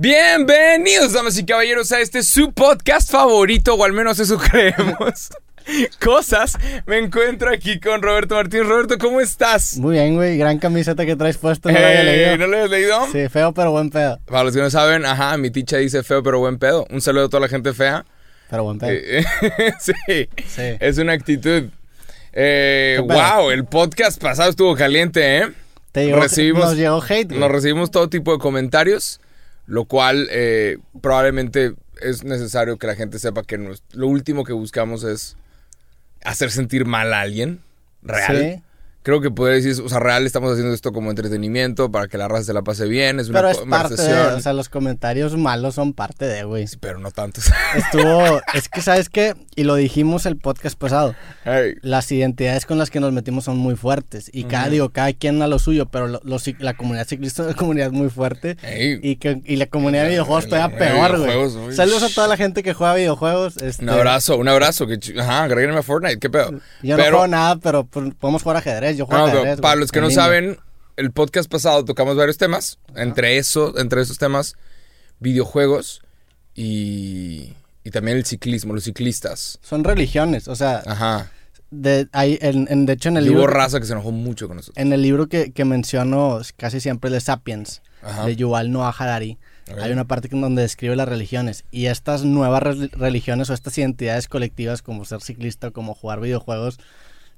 Bienvenidos, damas y caballeros, a este su podcast favorito, o al menos eso creemos. Cosas. Me encuentro aquí con Roberto Martín. Roberto, ¿cómo estás? Muy bien, güey. Gran camiseta que traes puesto. No Eh, leído. ¿No lo habías leído? Sí, feo pero buen pedo. Para los que no saben, ajá, mi ticha dice feo pero buen pedo. Un saludo a toda la gente fea. Pero buen pedo. Eh, sí, Sí. es una actitud. Eh, wow, el podcast pasado estuvo caliente, ¿eh? Te llegó, recibimos- nos llegó hate, güey. Nos recibimos todo tipo de comentarios, lo cual eh, probablemente es necesario que la gente sepa que lo último que buscamos es hacer sentir mal a alguien real. Sí. Creo que podría decir, o sea, real estamos haciendo esto como entretenimiento para que la raza se la pase bien, es una Pero es parte de, o sea, los comentarios malos son parte de, güey. pero no tantos. Estuvo, es que, ¿sabes qué? Y lo dijimos el podcast pasado. Hey, Las identidades con las que nos metimos son muy fuertes. Y cada, digo, cada quien a lo suyo, pero lo- cic- la comunidad ciclista es una comunidad muy fuerte. hey, Y, que, y la comunidad de videojuegos la- peor, güey. Saludos a toda la gente que juega videojuegos. este, Un abrazo, un abrazo. Que, ajá, agréguenme a Fortnite, ¿qué pedo? Yo no Pero- juego nada, pero podemos jugar ajedrez. Yo juego No, ajedrez. para los que no línea. saben, el podcast pasado tocamos varios temas. Entre eso, entre esos temas, videojuegos y, y también el ciclismo, los ciclistas. Son religiones, o sea, Ajá. de, hay, en, en- de hecho en el Y hubo libro, raza que se enojó mucho con nosotros. en el libro que, que menciono casi siempre de Sapiens, Ajá. de Yuval Noah Harari, hay una parte en donde describe las religiones y estas nuevas re- religiones o estas identidades colectivas como ser ciclista o como jugar videojuegos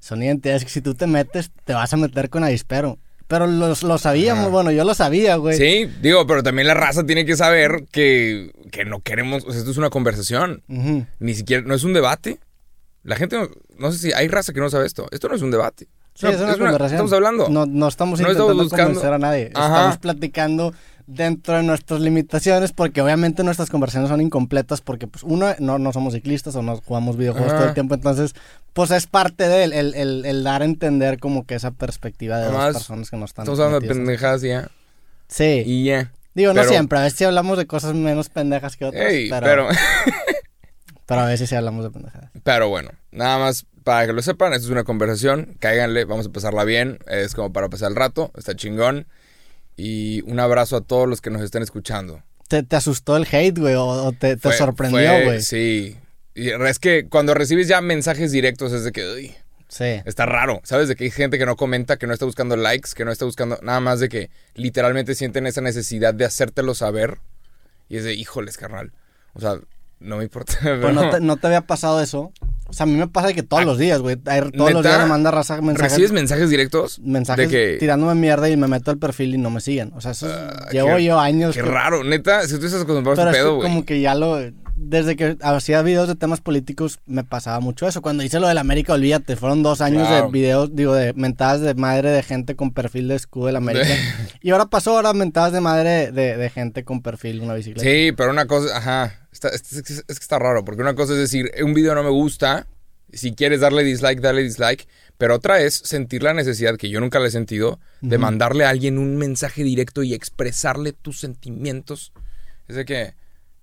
son identidades que si tú te metes te vas a meter con avispero. Pero los- lo sabíamos, bueno, yo lo sabía, güey. Sí, digo, pero también la raza tiene que saber que, que no queremos, o sea, esto es una conversación, ni siquiera, no es un debate. La gente, no, no sé si hay raza que no sabe esto. Esto no es un debate. Sí, es una conversación. Estamos hablando. No, no estamos No intentando estamos buscando- convencer a nadie. Ajá. Estamos platicando dentro de nuestras limitaciones porque obviamente nuestras conversaciones son incompletas porque pues uno, no, no somos ciclistas o no jugamos videojuegos todo el tiempo. Entonces, pues es parte de él, el, el- el dar a entender como que esa perspectiva de Además, dos personas que no están Estamos hablando de pendejadas ya. Sí. Y ya. Digo, no siempre. A veces sí hablamos de cosas menos pendejas que otras. Ey, pero, pero, pero a veces sí hablamos de pendejadas. pero bueno, nada más para que lo sepan, esto es una conversación, cáiganle, vamos a pasarla bien, es como para pasar el rato, está chingón. Y un abrazo a todos los que nos estén escuchando. ¿Te, te asustó el hate, güey? ¿O, o te, te Fue- sorprendió, güey? Sí. Y es que cuando recibes ya mensajes directos es de que, uy, Sí. está raro, ¿sabes? De que hay gente que no comenta, que no está buscando likes, que no está buscando nada más de que literalmente sienten esa necesidad de hacértelo saber. Y es de, híjoles, carnal. O sea, no me importa. Pues pero- no te, no te había pasado eso. O sea, a mí me pasa que todos Ah, los días, güey. Todos los días me manda raza mensajes. ¿Recibes mensajes directos? mensajes de que, tirándome mierda y me meto al perfil y no me siguen. O sea, eso es- Ah, llevo qué- yo años. Qué que- raro, neta, si tú estás acostumbrado a pedo, güey. como que ya lo. Desde que hacía videos de temas políticos me pasaba mucho eso. Cuando hice lo del América, olvídate, fueron dos años Wow. de videos, digo, de mentadas de madre de gente con perfil de escudo del América. y ahora pasó ahora mentadas de madre de, de gente con perfil de una bicicleta. Sí, pero una cosa, ajá, está- es, es que- es que está raro, porque una cosa es decir, un video no me gusta, si quieres darle dislike, dale dislike, pero otra es sentir la necesidad, que yo nunca la he sentido, de mandarle a alguien un mensaje directo y expresarle tus sentimientos. Es de que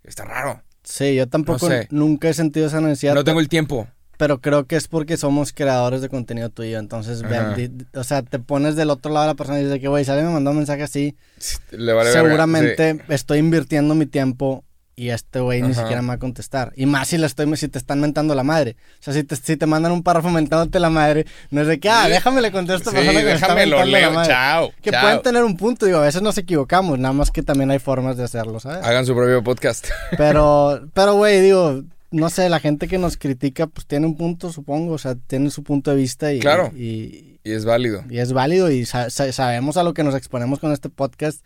está raro, Sí, yo tampoco No sé. nunca he sentido esa necesidad. no tengo el tiempo. Pero creo que es porque somos creadores de contenido tuyo. Entonces, ve- Ajá. di- di- o sea, te pones del otro lado de la persona y dices que, güey, sale me mandó un mensaje así. Le vale verga, seguramente estoy invirtiendo mi tiempo y este güey ni siquiera me va a contestar. Y más si, le estoy, si te están mentando la madre. O sea, si te, si te mandan un párrafo mentándote la madre, no es de que, ah, Sí. déjame le contesto Sí, déjame lo leo, chao, Que chao. pueden tener un punto, digo, a veces nos equivocamos, nada más que también hay formas de hacerlo, ¿sabes? Hagan su propio podcast. Pero, pero, güey, digo, no sé, la gente que nos critica, pues tiene un punto, supongo, o sea, tiene su punto de vista y, Claro. y, y es válido. y es válido y sa- sa- sabemos a lo que nos exponemos con este podcast.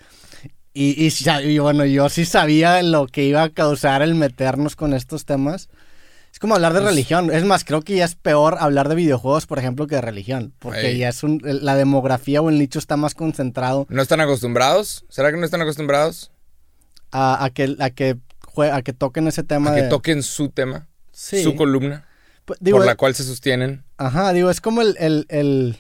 Y, y, y bueno, yo sí sabía lo que iba a causar el meternos con estos temas. Es como hablar de Pues- religión. Es más, creo que ya es peor hablar de videojuegos, por ejemplo, que de religión. Porque Ey. ya es un, la demografía o el nicho está más concentrado ¿No están acostumbrados? ¿Será que no están acostumbrados? a, a que, a, que, jue- a que toquen ese tema A que de... toquen su tema, Sí. su columna, Pues, digo, por la cual se sostienen. Ajá, digo, es como el... el, el-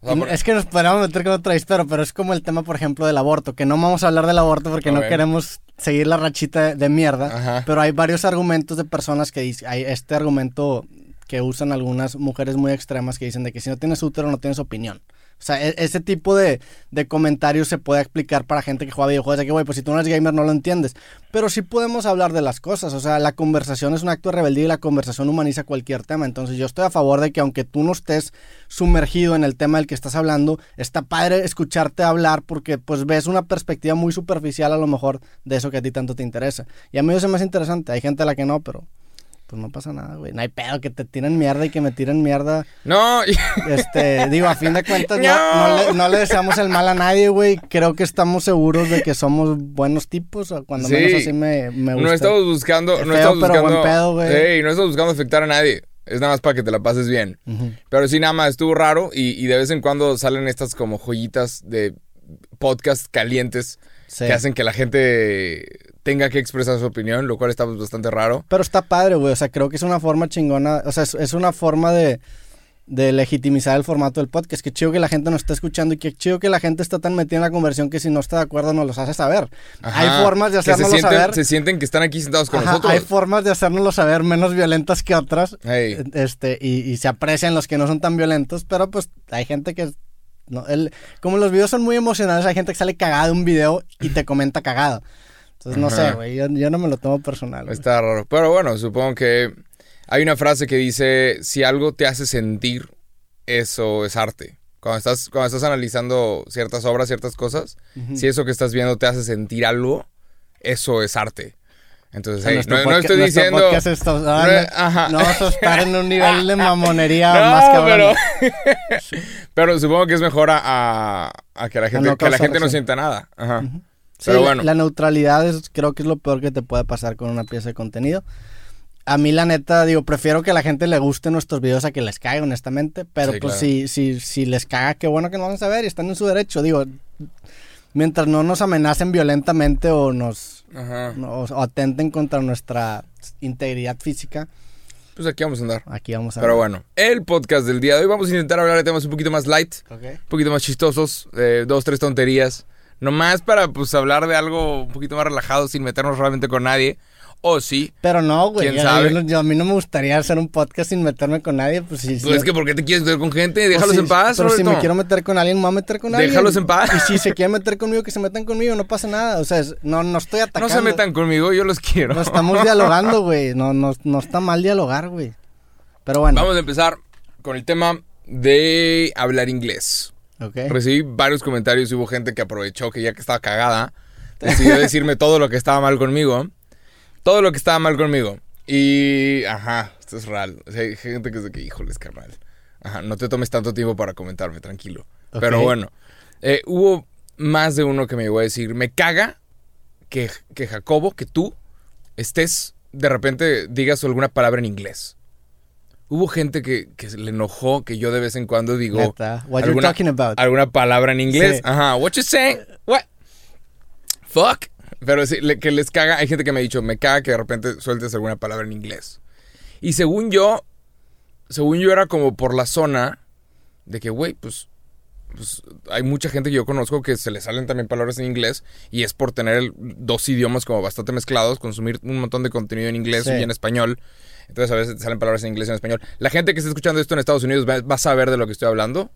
O sea, por- Es que nos podríamos meter con otro pero, pero es como el tema, por ejemplo, del aborto, que no vamos a hablar del aborto porque no queremos seguir la rachita de, de mierda, Ajá. pero hay varios argumentos de personas que dicen, hay este argumento que usan algunas mujeres muy extremas que dicen de que si no tienes útero no tienes opinión. O sea, e- ese tipo de, de comentarios se puede explicar para gente que juega videojuegos. De que, güey, pues si tú no eres gamer no lo entiendes. Pero sí podemos hablar de las cosas. O sea, la conversación es un acto de rebeldía y la conversación humaniza cualquier tema. Entonces yo estoy a favor de que aunque tú no estés sumergido en el tema del que estás hablando, está padre escucharte hablar porque pues ves una perspectiva muy superficial a lo mejor de eso que a ti tanto te interesa. Y a mí eso me hace interesante. Hay gente a la que no, pero pues no pasa nada, güey. No hay pedo que te tiren mierda y que me tiren mierda. No, Este, digo, a fin de cuentas, no, No. no le, no le deseamos el mal a nadie, güey. Creo que estamos seguros de que somos buenos tipos, cuando Sí. menos así me, me gusta. no estamos buscando, Es no estamos pero buscando, buen pedo, güey. Ey, no estamos buscando afectar a nadie. Es nada más para que te la pases bien. Pero sí, nada más estuvo raro y, y de vez en cuando salen estas como joyitas de podcast calientes Sí. que hacen que la gente tenga que expresar su opinión, lo cual está bastante raro. Pero está padre, güey. O sea, creo que es una forma chingona. O sea, es, es una forma de, de legitimizar el formato del podcast. Que chido que la gente nos está escuchando y que chido que la gente está tan metida en la conversión que si no está de acuerdo nos los hace saber. Ajá. Hay formas de se hacérnoslo sienten, saber. se sienten que están aquí sentados con Ajá, nosotros. hay formas de hacérnoslo saber menos violentas que otras. Este, y, y se aprecian los que no son tan violentos, pero pues hay gente que. No, el, como los videos son muy emocionales, hay gente que sale cagada de un video y te comenta cagada. Entonces, no Ajá. sé, güey, yo, yo no me lo tomo personal. güey. Está raro. Pero bueno, supongo que hay una frase que dice, si algo te hace sentir, eso es arte. Cuando estás, cuando estás analizando ciertas obras, ciertas cosas, si eso que estás viendo te hace sentir algo, eso es arte. Entonces, hey, no, estoy diciendo... ah, no, ajá. no vamos a estar en un nivel de mamonería No, más cabrón. pero, pero supongo que es mejor a, a- a que la gente, que la gente no sienta nada. Ajá. Sí, Pero la- bueno. la neutralidad es, creo que es lo peor que te puede pasar con una pieza de contenido. A mí, la neta, digo, prefiero que la gente le guste nuestros videos a que les caiga, honestamente. Pero Sí, pues claro. si, si, si les caga, qué bueno que no van a ver y están en su derecho. Digo, mientras no nos amenacen violentamente o nos Ajá. o, o atenten contra nuestra integridad física, Pues aquí vamos a andar. aquí vamos a Pero ver. bueno, el podcast del día de hoy vamos a intentar hablar de temas un poquito más light, un poquito más chistosos, eh, dos, tres tonterías. Nomás para pues hablar de algo un poquito más relajado sin meternos realmente con nadie. O sí. Pero no, güey. ¿Quién sabe? yo no- yo- a mí no me gustaría hacer un podcast sin meterme con nadie. Pues sí. Pues es que ¿por qué te quieres meter con gente? Déjalos Pues sí, en paz, Pero si me quiero meter con alguien, me voy a meter con alguien. Déjalos en paz. Y si se quieren meter conmigo, que se metan conmigo, no pasa nada. O sea, es- no, no estoy No atacando. se metan conmigo, yo los quiero. No estamos dialogando, güey. No, no, no está mal dialogar, güey. Pero bueno. Vamos a empezar con el tema de hablar inglés. Ok. Recibí varios comentarios y hubo gente que aprovechó que ya que estaba cagada, decidió decirme todo lo que estaba mal conmigo. Todo lo que estaba mal conmigo. Y, ajá, esto es real. O sea, hay gente que dice que, híjoles, carnal. Ajá, no te tomes tanto tiempo para comentarme, tranquilo. Ok. Pero bueno, eh, hubo más de uno que me llegó a decir, me caga que, que Jacobo, que tú estés, de repente digas alguna palabra en inglés. Hubo gente que, que le enojó que yo de vez en cuando digo Neta, what you're alguna, talking about. alguna palabra en inglés. Sí. Ajá, what you say? What? Fuck. Pero sí, le- que les caga, hay gente que me ha dicho, me caga que de repente sueltes alguna palabra en inglés. Y según yo, según yo era como por la zona de que, güey, pues, pues hay mucha gente que yo conozco que se le salen también palabras en inglés y es por tener el- dos idiomas como bastante mezclados, consumir un montón de contenido en inglés Sí. y en español. Entonces a veces te salen palabras en inglés y en español. La gente que está escuchando esto en Estados Unidos va, va a saber de lo que estoy hablando,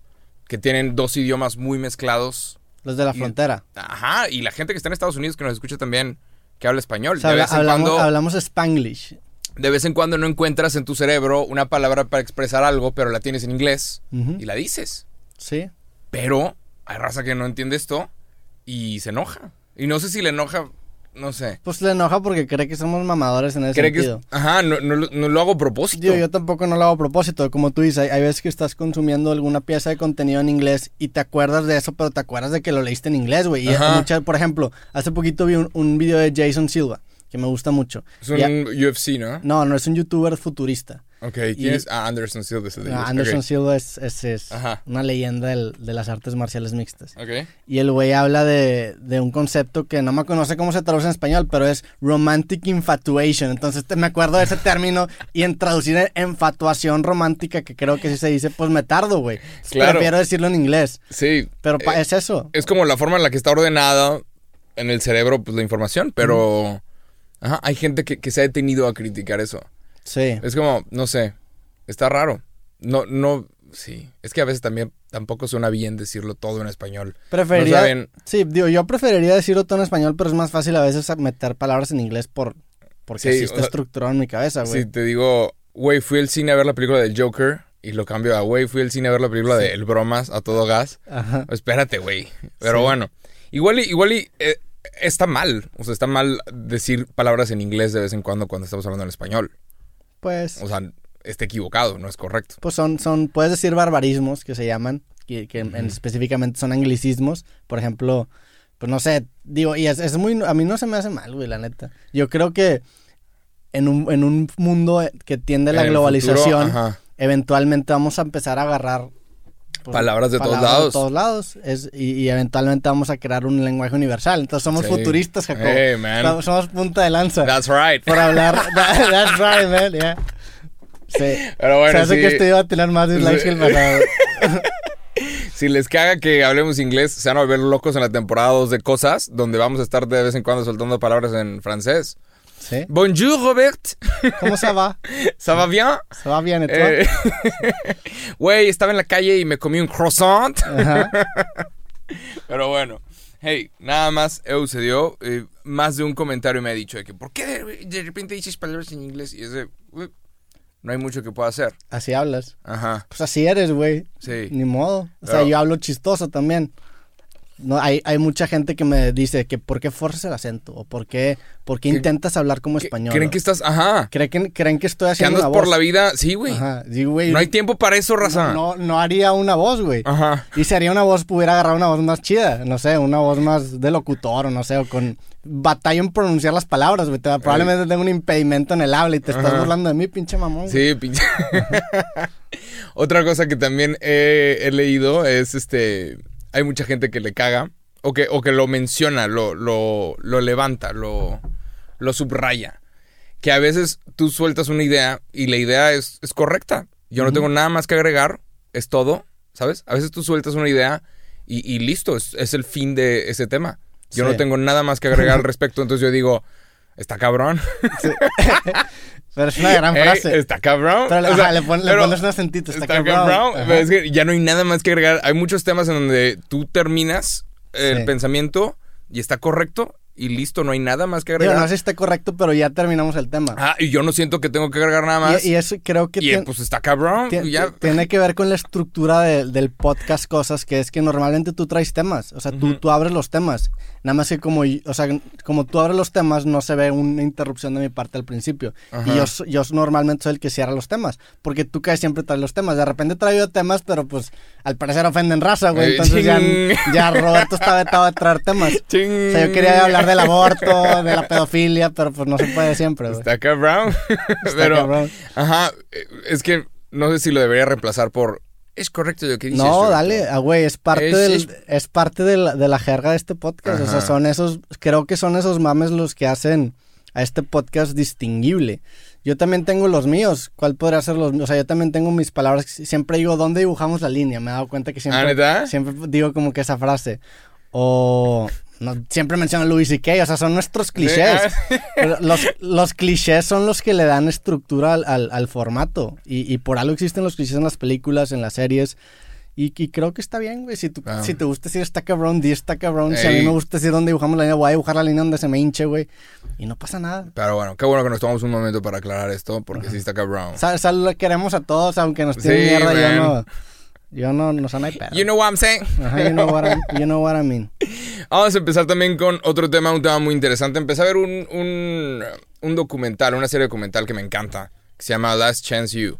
que tienen dos idiomas muy mezclados. Los de la y- frontera. Ajá, y la gente que está en Estados Unidos que nos escucha también, que habla español. O sea, de, habla- vez en hablamos, cuando, hablamos Spanglish. de vez en cuando no encuentras en tu cerebro una palabra para expresar algo, pero la tienes en inglés y la dices. Sí. Pero hay raza que no entiende esto y se enoja. Y no sé si le enoja, no sé. Pues le enoja porque cree que somos mamadores en ese Cree que es- sentido. ajá, no, no lo- no lo hago a propósito. Digo, yo tampoco no lo hago a propósito. Como tú dices, hay, hay veces que estás consumiendo alguna pieza de contenido en inglés y te acuerdas de eso, pero te acuerdas de que lo leíste en inglés, güey. Y Ajá. mucha- por ejemplo, hace poquito vi un, un video de Jason Silva, que me gusta mucho. es un Y UFC, ¿no? no, no es un youtuber futurista. Ok, Y- ¿quién es? Ah, Anderson Silva es Ah. Anderson Ok. Silva es, es- una leyenda del- de las artes marciales mixtas. Ok. Y el güey habla de, de un concepto que no me conoce cómo se traduce en español, pero es romantic infatuation. Entonces te- me acuerdo de ese término y en traducir en enfatuación romántica, que creo que sí se dice, pues me tardo, güey. Claro. Prefiero decirlo en inglés. Sí. Pero eh, es eso. es como la forma en la que está ordenada en el cerebro pues, la información, pero ajá, hay gente que, que se ha detenido a criticar eso. Sí. Es como, no sé, está raro. No, no, Sí, es que a veces también tampoco suena bien decirlo todo en español. Preferiría. No saben- Sí, digo, yo preferiría decirlo todo en español, pero es más fácil a veces meter palabras en inglés por porque Sí, así o está sea, estructurado en mi cabeza, güey. Si te digo, güey, fui al cine a ver la película del Joker y lo cambio a, güey, fui al cine a ver la película de El Bromas a todo gas. Ajá. Espérate, güey. Pero Sí. bueno, igual y, igual y eh, está mal. O sea, está mal decir palabras en inglés de vez en cuando cuando estamos hablando en español. Pues, O sea, está equivocado, no es correcto. pues son, son, puedes decir barbarismos que se llaman, que, que en- Ujú. específicamente son anglicismos. Por ejemplo, pues no sé, digo, y es, es muy, a mí no se me hace mal, güey, la neta. Yo creo que en un, en un mundo que tiende a la En globalización, futuro, eventualmente vamos a empezar a agarrar pues, Palabras de todos palabras lados. de todos lados es, y, y eventualmente vamos a crear un lenguaje universal. Entonces somos Sí. futuristas, Jacob. Hey. Somos- Somos punta de lanza. That's right. por hablar. That- that's right, man. Yeah. Sí. Pero bueno, Se hace sí. que este iba a tener más dislikes que el pasado. Si les caga que hablemos inglés, se van a volver locos en la temporada 2 de cosas, donde vamos a estar de vez en cuando soltando palabras en francés. Sí. Bonjour, Robert. ¿Cómo se va? ¿Ça va bien? ¿Se va bien. Eh, Güey, estaba en la calle y me comí un croissant. Ajá. Pero bueno, hey, nada más eh, sucedió. eh, más de un comentario me ha dicho de que, ¿por qué de, de repente dices palabras en inglés? Y es de, "Uy, no hay mucho que pueda hacer. Así hablas. Ajá, Pues así eres, güey. sí. Ni modo. O sea, Pero- yo hablo chistoso también. No, hay, hay mucha gente que me dice que ¿por qué forzas el acento? ¿O por qué, por qué ¿Qué- intentas hablar como ¿Qué- español? ¿Creen que estás, ajá, ¿Creen que, creen que estoy que haciendo andas una por voz? la vida? Sí, güey. Ajá. Digo, güey, No hay tiempo para eso, raza. no, no haría una voz, güey. Ajá. Y si haría una voz, pudiera agarrar una voz más chida. No sé, una voz más de locutor o no sé, o con batalla en pronunciar las palabras, güey. Te- Probablemente tengo un impedimento en el habla y te estás Ajá. burlando de mí, pinche mamón. güey. Sí, pinche. Otra cosa que también he, he leído es este. Hay mucha gente que le caga. O que, o que lo menciona, lo, lo, lo levanta, lo, lo subraya. Que a veces tú sueltas una idea y la idea es, es correcta. Yo no tengo nada más que agregar, es todo, ¿sabes? A veces tú sueltas una idea y, y listo, es, es el fin de ese tema. Yo Sí. no tengo nada más que agregar al respecto, entonces yo digo, está cabrón. Pero es una gran Ey, frase. está cabrón. Pero, O ajá, sea, le, pon- le pero- pones un acentito, está, Está cabrón. cabrón. Es que ya no hay nada más que agregar. Hay muchos temas en donde tú terminas el Sí. pensamiento y está correcto y listo, no hay nada más que Digo, agregar. no sé si está correcto, pero ya terminamos el tema. Ah, y yo no siento que tengo que agregar nada más. y, y eso creo que Y, tiene- pues está cabrón. Tien- ya. Tiene que ver con la estructura de- del podcast Cosas, que es que normalmente tú traes temas, o sea, tú, Ujú. tú abres los temas. Nada más que como, o sea, como tú abres los temas, no se ve una interrupción de mi parte al principio. Ajá. Y yo, yo normalmente soy el que cierra los temas, porque tú casi siempre traes los temas. De repente traigo temas, pero pues al parecer ofenden raza, güey. Eh, Entonces ya, ya Roberto está vetado de traer temas. Ching. O sea, yo quería hablar del aborto, de la pedofilia, pero pues no se puede siempre, güey. Está cabrón. Está Pero, cabrón. ajá, es que no sé si lo debería reemplazar por. Es correcto lo que dices. No, Roberto". dale, ah, güey, es parte, Es- del, es- es parte de la, de la jerga de este podcast. O sea, son esos, creo que son esos mames los que hacen a este podcast distinguible. Yo también tengo los míos. ¿Cuál podría ser los míos? O sea, yo también tengo mis palabras. Siempre digo, ¿dónde dibujamos la línea? Me he dado cuenta que ¿Ah, siempre, neta? siempre digo como que esa frase. O no, siempre menciono Louis C.K., o sea, son nuestros clichés. Pero los, los clichés son los que le dan estructura al, al- al formato. Y, y por algo existen los clichés en las películas, en las series. Y, y creo que está bien, güey. Si, tú- Ah. si te gusta decir está cabrón, di está cabrón. Si a mí Ey. me gusta decir dónde dibujamos la línea, voy a dibujar la línea donde se me hinche, güey. Y no pasa nada. Pero bueno, qué bueno que nos tomamos un momento para aclarar esto, porque sí está cabrón. Lo queremos a todos, aunque nos tienen Sí, mierda. Yo man. no, yo no, no son hay pedo. You know what I'm saying? Ajá, you know what I, you know what I mean. Vamos a empezar también con otro tema, un tema muy interesante. Empecé a ver un, un, un documental, una serie documental que me encanta, que se llama Last Chance You.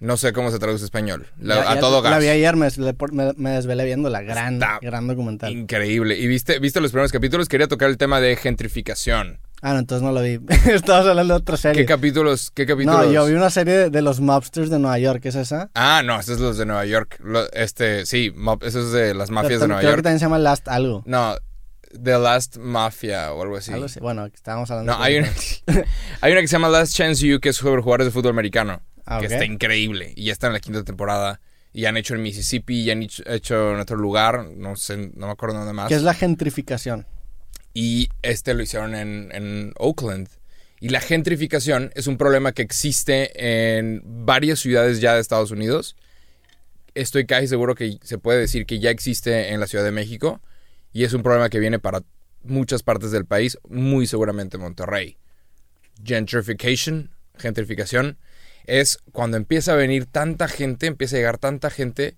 No sé cómo se traduce español. La- Ya- a ya todo La gas. vi ayer, me, desvelé por- me, me desvelé viendo la gran, Está gran documental. Increíble. ¿Y viste, viste los primeros capítulos? Quería tocar el tema de gentrificación. Ah, no, entonces no lo vi. Estabas hablando de otra serie. ¿Qué capítulos? ¿Qué capítulos? No, yo vi una serie de, de los mobsters de Nueva York, ¿es esa? Ah, no, esos es los de Nueva York. Lo- este, sí, mob- eso es de las mafias de Nueva Creo que York. también se llama Last algo. No, The Last Mafia o algo así. Algo así. Bueno, estábamos hablando No, de- hay una, hay una que se llama Last Chance You, que es sobre jugadores de fútbol americano. Ah, que ok. está increíble. Y ya está en la quinta temporada. Y han hecho en Mississippi, y han hecho, hecho en otro lugar. No sé, no me acuerdo dónde más. ¿Qué es la gentrificación? Y este lo hicieron en, en Oakland. Y la gentrificación es un problema que existe en varias ciudades ya de Estados Unidos. estoy casi seguro que se puede decir que ya existe en la Ciudad de México y es un problema que viene para muchas partes del país, muy seguramente Monterrey. Gentrification, gentrificación, es cuando empieza a venir tanta gente, empieza a llegar tanta gente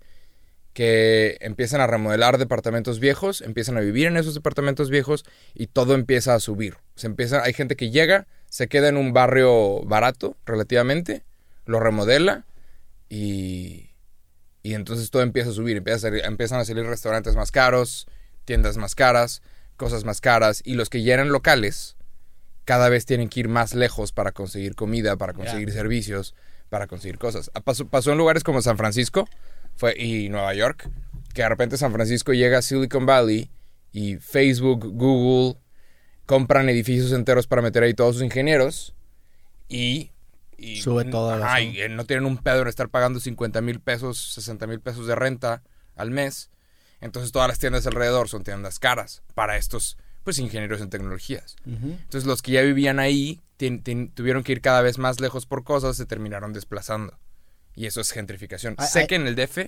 que empiezan a remodelar departamentos viejos, empiezan a vivir en esos departamentos viejos y todo empieza a subir. Se empieza, hay gente que llega, se queda en un barrio barato relativamente, lo remodela y, y entonces todo empieza a subir, empieza a empiezan a salir restaurantes más caros, tiendas más caras, cosas más caras y los que ya eran locales cada vez tienen que ir más lejos para conseguir comida, para conseguir servicios, para conseguir cosas. Ah, pasó, pasó en lugares como San Francisco fue, y Nueva York, que de repente San Francisco llega a Silicon Valley y Facebook, Google compran edificios enteros para meter ahí todos sus ingenieros y... Sube todo. Ay, no tienen un pedo en estar pagando 50 mil pesos, 60 mil pesos de renta al mes. Entonces todas las tiendas alrededor son tiendas caras para estos pues ingenieros en tecnologías. Entonces los que ya vivían ahí tuvieron que ir cada vez más lejos por cosas, se terminaron desplazando. Y eso es gentrificación. sé que en el DF...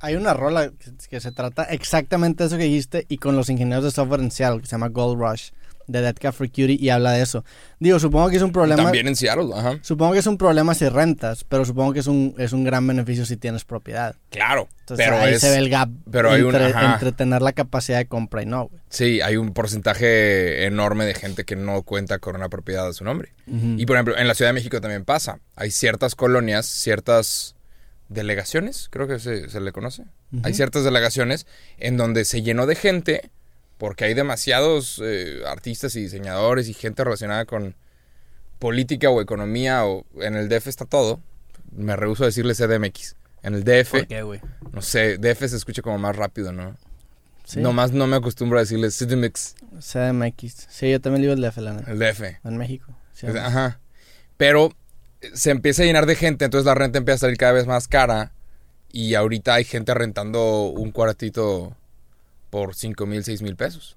Hay una rola que, se trata exactamente de eso que dijiste y con los ingenieros de software en Seattle, que se llama Gold Rush de Dead Cat for Cutie y habla de eso. Digo, supongo que es un problema. También en Seattle, ajá. Supongo que es un problema si rentas, pero supongo que es un, es un gran beneficio si tienes propiedad. Claro. Entonces pero ahí se ve el gap pero hay entre, entre, tener la capacidad de compra y no, Sí, hay un porcentaje enorme de gente que no cuenta con una propiedad a su nombre. Y por ejemplo, en la Ciudad de México también pasa. Hay ciertas colonias, ciertas delegaciones, creo que se, se le conoce. Hay ciertas delegaciones en donde se llenó de gente porque hay demasiados eh, artistas y diseñadores y gente relacionada con política o economía o en el DF está todo. Me rehuso a decirle CDMX. En el DF. ¿Por qué, güey? No sé, DF se escucha como más rápido, ¿no? Sí. Nomás no me acostumbro a decirle CDMX. CDMX. Sí, yo también digo el DF, la neta. El DF. En México. Ajá. Pero se empieza a llenar de gente, entonces la renta empieza a salir cada vez más cara. Y ahorita hay gente rentando un cuartito por 5 mil, 6 mil pesos.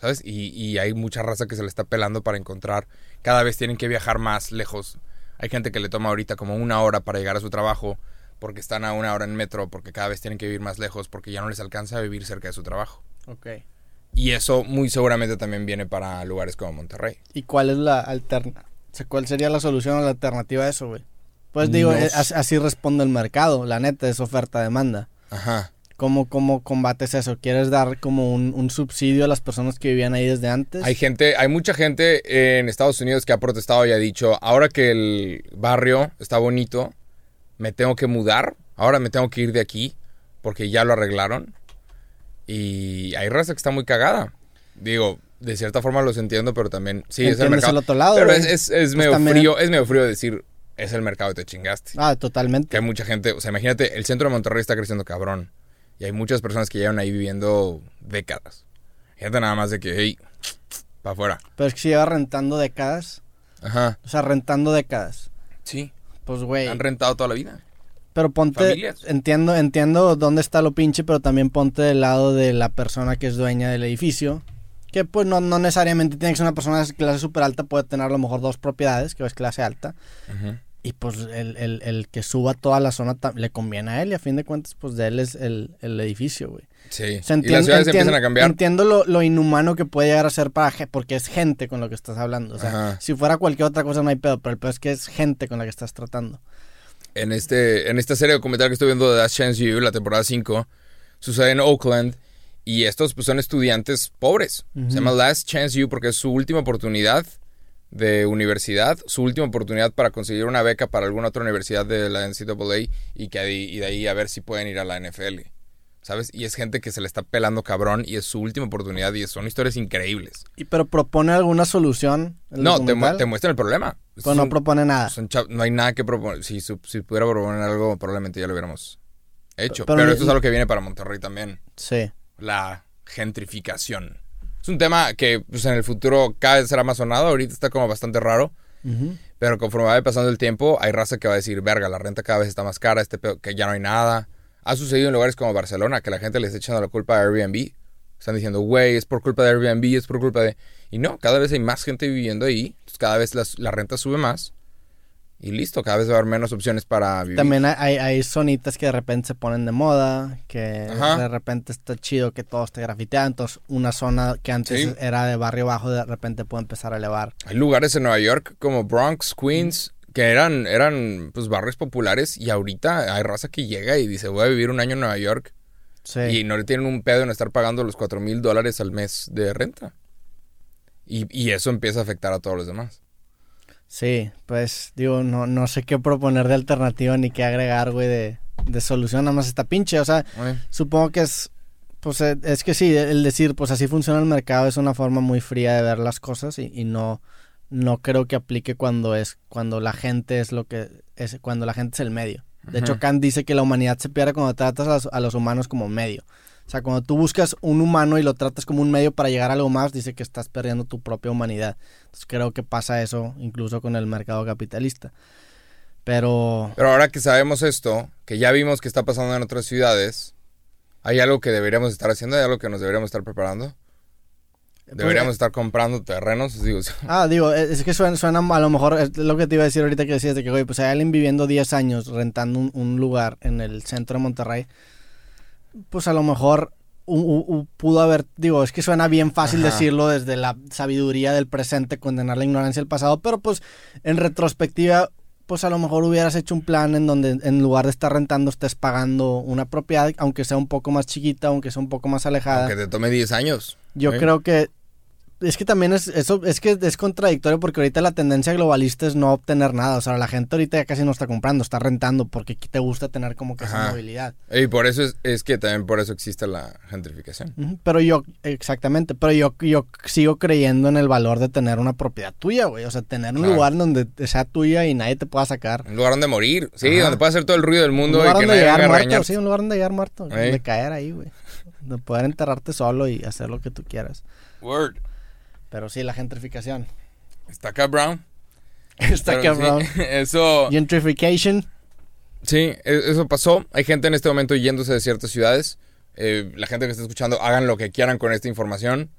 ¿Sabes? Y, hay mucha raza que se le está pelando para encontrar. Cada vez tienen que viajar más lejos. Hay gente que le toma ahorita como una hora para llegar a su trabajo porque están a una hora en metro, porque cada vez tienen que vivir más lejos, porque ya no les alcanza a vivir cerca de su trabajo. Ok. Y eso muy seguramente también viene para lugares como Monterrey. ¿Y cuál es la alternativa? ¿Cuál sería la solución o la alternativa a eso, güey? Pues digo, así responde el mercado, la neta, es oferta-demanda. Ajá. ¿Cómo, ¿Cómo combates eso? ¿Quieres dar como un, subsidio a las personas que vivían ahí desde antes? Hay gente, hay mucha gente en Estados Unidos que ha protestado y ha dicho, ahora que el barrio está bonito, me tengo que mudar, ahora me tengo que ir de aquí, porque ya lo arreglaron. Y hay raza que está muy cagada. Digo, de cierta forma los entiendo, pero también sí es el mercado. El otro lado, pero es, es, pues medio frío, es medio frío decir, es el mercado y te chingaste. Ah, totalmente. Que hay mucha gente, o sea, imagínate, el centro de Monterrey está creciendo cabrón. Y hay muchas personas que llevan ahí viviendo décadas. Gente nada más de que, hey, para afuera. Pero es que si lleva rentando décadas. Ajá. O sea, rentando décadas. Sí. Pues, güey. Han rentado toda la vida. Pero ponte, entiendo, entiendo dónde está lo pinche, pero también ponte del lado de la persona que es dueña del edificio. Que pues no, no necesariamente tiene que ser una persona de clase súper alta, puede tener a lo mejor dos propiedades, que es clase alta. Y pues el, el, el, que suba toda la zona le conviene a él y a fin de cuentas pues de él es el, el edificio, güey. Sí. y las ciudades empiezan a cambiar. Entiendo lo, lo, inhumano que puede llegar a ser para porque es gente con lo que estás hablando. O sea, si fuera cualquier otra cosa no hay pedo, pero el pedo es que es gente con la que estás tratando. En, este, en esta serie documental que estoy viendo de Last Chance You, la temporada 5, sucede en Oakland y estos pues, son estudiantes pobres. Se llama Last Chance You porque es su última oportunidad de universidad, su última oportunidad para conseguir una beca para alguna otra universidad de la NCAA y, que y de ahí a ver si pueden ir a la NFL. ¿Sabes? Y es gente que se le está pelando cabrón y es su última oportunidad y son historias increíbles. ¿Y pero propone alguna solución? No, te, te, muestra el problema. Pues no propone nada. no hay nada que proponer. Si, si, pudiera proponer algo, probablemente ya lo hubiéramos hecho. Pero, pero esto es algo que viene para Monterrey también. Sí. La gentrificación. Es un tema que pues, en el futuro cada vez será más sonado. Ahorita está como bastante raro. Pero conforme va pasando el tiempo, hay raza que va a decir, verga, la renta cada vez está más cara, este que ya no hay nada. Ha sucedido en lugares como Barcelona, que la gente les está echando la culpa a Airbnb. Están diciendo, güey, es por culpa de Airbnb, es por culpa de... Y no, cada vez hay más gente viviendo ahí. Entonces cada vez la renta sube más. Y listo, cada vez va a haber menos opciones para vivir. También hay, zonitas que de repente se ponen de moda, que Ajá. de repente está chido que todo esté grafiteado. Entonces, una zona que antes Sí. era de barrio bajo, de repente puede empezar a elevar. Hay lugares en Nueva York como Bronx, Queens, que eran, eran pues barrios populares y ahorita hay raza que llega y dice voy a vivir un año en Nueva York Sí. y no le tienen un pedo en estar pagando los cuatro mil dólares al mes de renta. Y, y eso empieza a afectar a todos los demás. Sí, pues digo, no, no sé qué proponer de alternativa ni qué agregar, güey, de, de solución. Nada más está pinche. O sea, supongo que es, pues eh, es que sí, el decir, pues así funciona el mercado es una forma muy fría de ver las cosas y, y no, no creo que aplique cuando es, cuando la gente es lo que es, cuando la gente es el medio. De hecho. Kant dice que la humanidad se pierde cuando tratas a los, a los humanos como medio. O sea, cuando tú buscas un humano y lo tratas como un medio para llegar a algo más, dice que estás perdiendo tu propia humanidad. Entonces creo que pasa eso incluso con el mercado capitalista. Pero Pero ahora que sabemos esto, que ya vimos que está pasando en otras ciudades, ¿hay algo que deberíamos estar haciendo? ¿Hay algo que nos deberíamos estar preparando? ¿Deberíamos estar comprando terrenos? Digo, Ah, digo, es es que suena, suena a lo mejor, es lo que te iba a decir ahorita que decías de que, güey, pues hay alguien viviendo 10 años rentando un, un lugar en el centro de Monterrey, pues a lo mejor u- u- u- pudo haber, digo, es que suena bien fácil Ajá. decirlo desde la sabiduría del presente, condenar la ignorancia del pasado, pero pues en retrospectiva, pues a lo mejor hubieras hecho un plan en donde en lugar de estar rentando estés pagando una propiedad, aunque sea un poco más chiquita, aunque sea un poco más alejada. aunque te tome 10 años. Yo ¿eh? creo que es que también es eso es que es contradictorio porque ahorita la tendencia globalista es no obtener nada, o sea, la gente ahorita ya casi no está comprando, está rentando porque te gusta tener como que esa movilidad. Y por eso es, es que también por eso existe la gentrificación. Pero yo exactamente, pero yo yo sigo creyendo en el valor de tener una propiedad tuya, güey, o sea, tener un Claro. lugar donde sea tuya y nadie te pueda sacar. Un lugar donde morir, sí, Ajá. donde puedas hacer todo el ruido del Un mundo lugar y que donde nadie llegar muerto, sí, un lugar donde llegar muerto, caer ahí, güey. De poder enterrarte solo y hacer lo que tú quieras. Word. Pero sí, la gentrificación. Está acá, Brown. Está cabrón. sí, eso, Gentrification. sí, e- eso pasó. Hay gente en este momento yéndose de ciertas ciudades. Eh, la gente que está escuchando, hagan lo que quieran con esta información.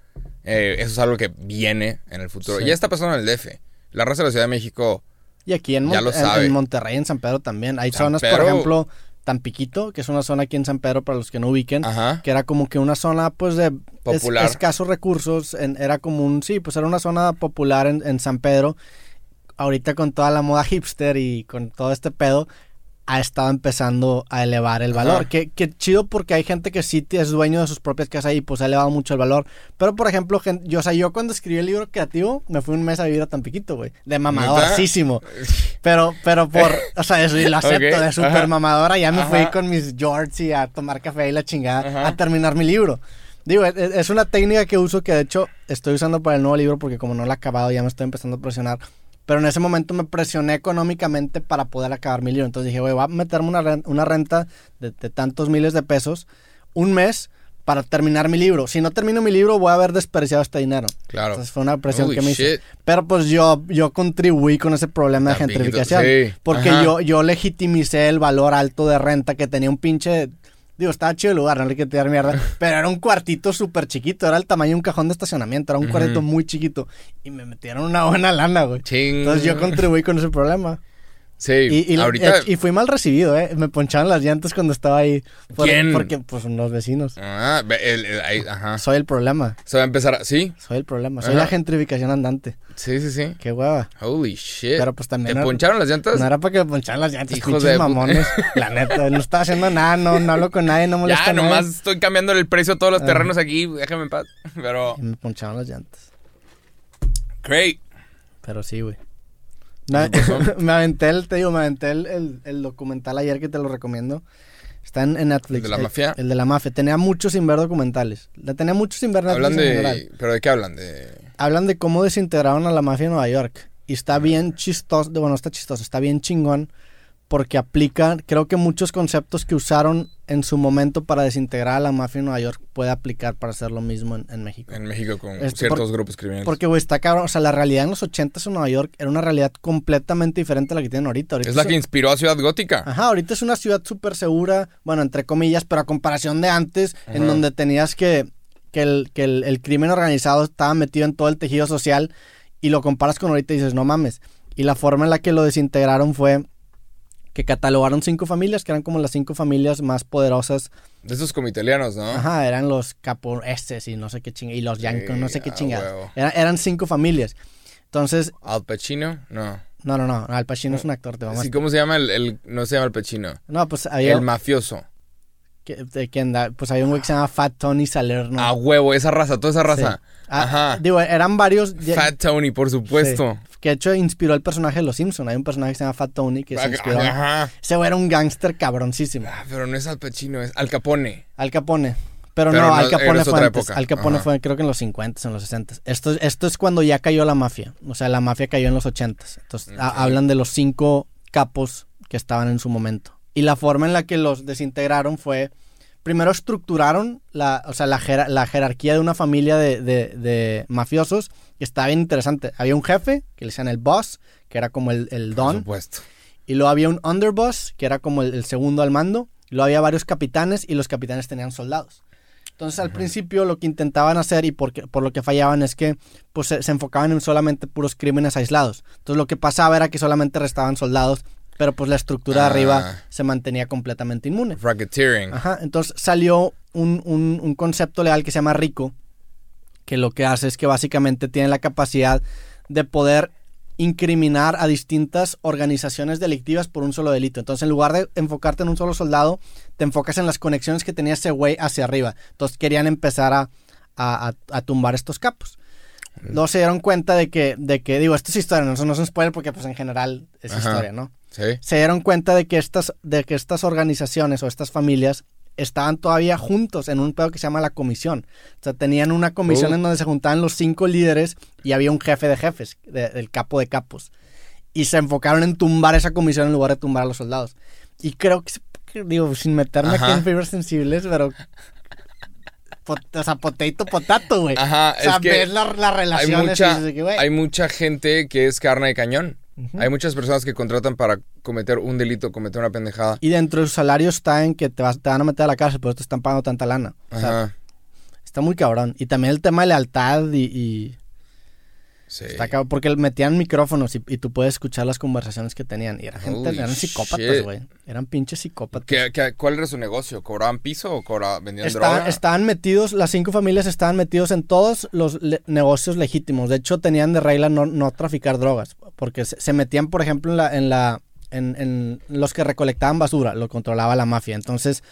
Eh, eso es algo que viene en el futuro. Sí. Ya está pasando en el DF. La raza de la Ciudad de México, Y aquí en, Ya Mon- lo sabe. en Monterrey, en San Pedro también. Hay San zonas, por ejemplo, Tampiquito, que es una zona aquí en San Pedro para los que no ubiquen, ajá, que era como que una zona pues de es- escasos recursos. en- era como un, sí, pues era una zona popular en, en San Pedro. Ahorita con toda la moda hipster y con todo este pedo, ha estado empezando a elevar el valor. Que, que chido porque hay gente que sí es dueño de sus propias casas y pues ha elevado mucho el valor. Pero por ejemplo, gen- yo, o sea, yo cuando escribí el libro creativo, me fui un mes a vivir a Tampiquito, güey. De mamadorcísimo. Pero, pero por, o sea, eso y lo acepto, Ok, de super ajá. mamadora. Ya me fui Ajá. con mis jorts y a tomar café y la chingada Ajá. a terminar mi libro. Digo, es, es una técnica que uso que de hecho estoy usando para el nuevo libro porque como no lo he acabado ya me estoy empezando a presionar. Pero en ese momento me presioné económicamente para poder acabar mi libro. Entonces dije, güey, voy a meterme una, ren- una renta de, de tantos miles de pesos un mes para terminar mi libro. Si no termino mi libro, voy a haber desperdiciado este dinero. claro. Entonces fue una presión Holy que me hice. shit. Pero pues yo, yo contribuí con ese problema de gentrificación. sí. Porque Ajá. yo, yo legitimicé el valor alto de renta que tenía un pinche. Digo, estaba chido el lugar, no le quiero tirar mierda. pero era un cuartito súper chiquito. Era el tamaño de un cajón de estacionamiento. Era un cuartito muy chiquito. Y me metieron una buena lana, güey. Ching. Entonces yo contribuí con ese problema. Sí, Y, y, ahorita... y fui mal recibido, ¿eh? Me ponchaban las llantas cuando estaba ahí. Por- ¿Quién? Porque, pues, unos vecinos. Ah, ve- el- el- ahí, ajá. Soy el problema. Se va a empezar a... ¿Sí? Soy el problema. Soy Ajá. la gentrificación andante. Sí, sí, sí. Qué hueva. Holy shit. Pero, pues, también ¿Te poncharon las llantas? No era para que me poncharan las llantas, Hijos de mamones. La neta, no estaba haciendo nada, no, no hablo con nadie, no molesto Ya, a nadie. nomás estoy cambiando el precio de todos los Ah. terrenos aquí. Déjame en paz. Pero... Y me ponchaban las llantas. Great. Pero sí, güey. Me, me aventé el, te digo, me aventé el, el- el documental ayer que te lo recomiendo. Está en, en Netflix. ¿El de la mafia? El, de la mafia. Tenía mucho sin ver documentales. Le tenía mucho sin ver Hablan de... ¿Pero de qué hablan? De... Hablan de cómo desintegraron a la mafia en Nueva York. Y está bien chistoso, bueno, está chistoso, está bien chingón porque aplica, creo que muchos conceptos que usaron en su momento para desintegrar a la mafia en Nueva York puede aplicar para hacer lo mismo en, en México. En México con Este, ciertos por- grupos criminales. Porque, güey, está cabrón. O sea, la realidad en los 80 en Nueva York era una realidad completamente diferente a la que tienen ahorita. ahorita es la que inspiró a Ciudad Gótica. Ajá, ahorita es una ciudad súper segura, bueno, entre comillas, pero a comparación de antes, en donde tenías que, que, el, que el, el crimen organizado estaba metido en todo el tejido social y lo comparas con ahorita y dices, no mames. Y la forma en la que lo desintegraron fue que catalogaron cinco familias, que eran como las cinco familias más poderosas. De esos como italianos, ¿no? Ajá, eran los capoeses y no sé qué chingados, y los Yankos, no sé qué chingados. Era- eran cinco familias. Entonces, Al Pacino, no. no, no, no, Al Pacino es un actor, te vamos Sí, ¿Cómo se llama el, el- no se llama el Pacino? No, pues había, El mafioso. Que- de quién da- pues había un güey que se llama Fat Tony Salerno. A huevo, esa raza, toda esa Sí. raza. Ah, Ajá. Digo, eran varios. Fat Tony, por supuesto. sí, que de hecho inspiró el personaje de Los Simpson. Hay un personaje que se llama Fat Tony que se inspiró. Ajá. Ese güey era un gángster cabroncísimo. Ah, pero no es Al Pacino, es Al Capone. Al Capone. Pero, Pero no, no, Al Capone fue antes. época. Al Capone Ajá. fue creo que en los 50, en los 60. Esto, esto es cuando ya cayó la mafia. O sea, la mafia cayó en los 80. Entonces a- hablan de los cinco capos que estaban en su momento. Y la forma en la que los desintegraron fue... Primero estructuraron la, o sea, la, la jerarquía de una familia de, de- de mafiosos que estaba bien interesante. Había un jefe, que le decían el boss, que era como el, el Por don. supuesto. Y luego había un underboss, que era como el, el segundo al mando. Y luego había varios capitanes y los capitanes tenían soldados. Entonces al principio lo que intentaban hacer y por, qué- por lo que fallaban es que pues, se, se enfocaban en solamente puros crímenes aislados. Entonces lo que pasaba era que solamente restaban soldados, pero pues la estructura de Ah. arriba se mantenía completamente inmune. Racketeering. Ajá, entonces salió un, un- un concepto legal que se llama RICO, que lo que hace es que básicamente tiene la capacidad de poder incriminar a distintas organizaciones delictivas por un solo delito. Entonces, en lugar de enfocarte en un solo soldado, te enfocas en las conexiones que tenía ese güey hacia arriba. Entonces, querían empezar a, a- a- a tumbar estos capos. Luego se dieron cuenta de que, de que digo, esto es historia, no, no es un spoiler porque pues en general es Ajá. historia, ¿no? Sí. se dieron cuenta de que estas, de que estas organizaciones o estas familias estaban todavía juntos en un pedo que se llama la comisión. O sea, tenían una comisión Oh. en donde se juntaban los cinco líderes y había un jefe de jefes, de- del capo de capos. Y se enfocaron en tumbar esa comisión en lugar de tumbar a los soldados. Y creo que, digo, sin meterme aquí Ajá. en fibras sensibles, pero... pot- o sea, potato, potato, güey. Ajá, o sea, es que ves la- las hay mucha, que, hay mucha gente que es carne de cañón. Hay muchas personas que contratan para cometer un delito, cometer una pendejada. Y dentro de su salario está en que te, vas, te van a meter a la cárcel, por eso te están pagando tanta lana. O sea, Ajá. está muy cabrón. Y también el tema de lealtad y... y Sí. está cabrón, porque metían micrófonos y, y tú puedes escuchar las conversaciones que tenían. Y era gente, Holy eran psicópatas, güey. Eran pinches psicópatas. ¿Qué- qué- cuál era su negocio? ¿Cobraban piso o cobraban, vendían Estaban, droga? estaban metidos, las cinco familias estaban metidos en todos los le- negocios legítimos. De hecho, tenían de regla no, no traficar drogas. Porque se, metían, por ejemplo, en la, en la. En, en los que recolectaban basura, lo controlaba la mafia. Entonces,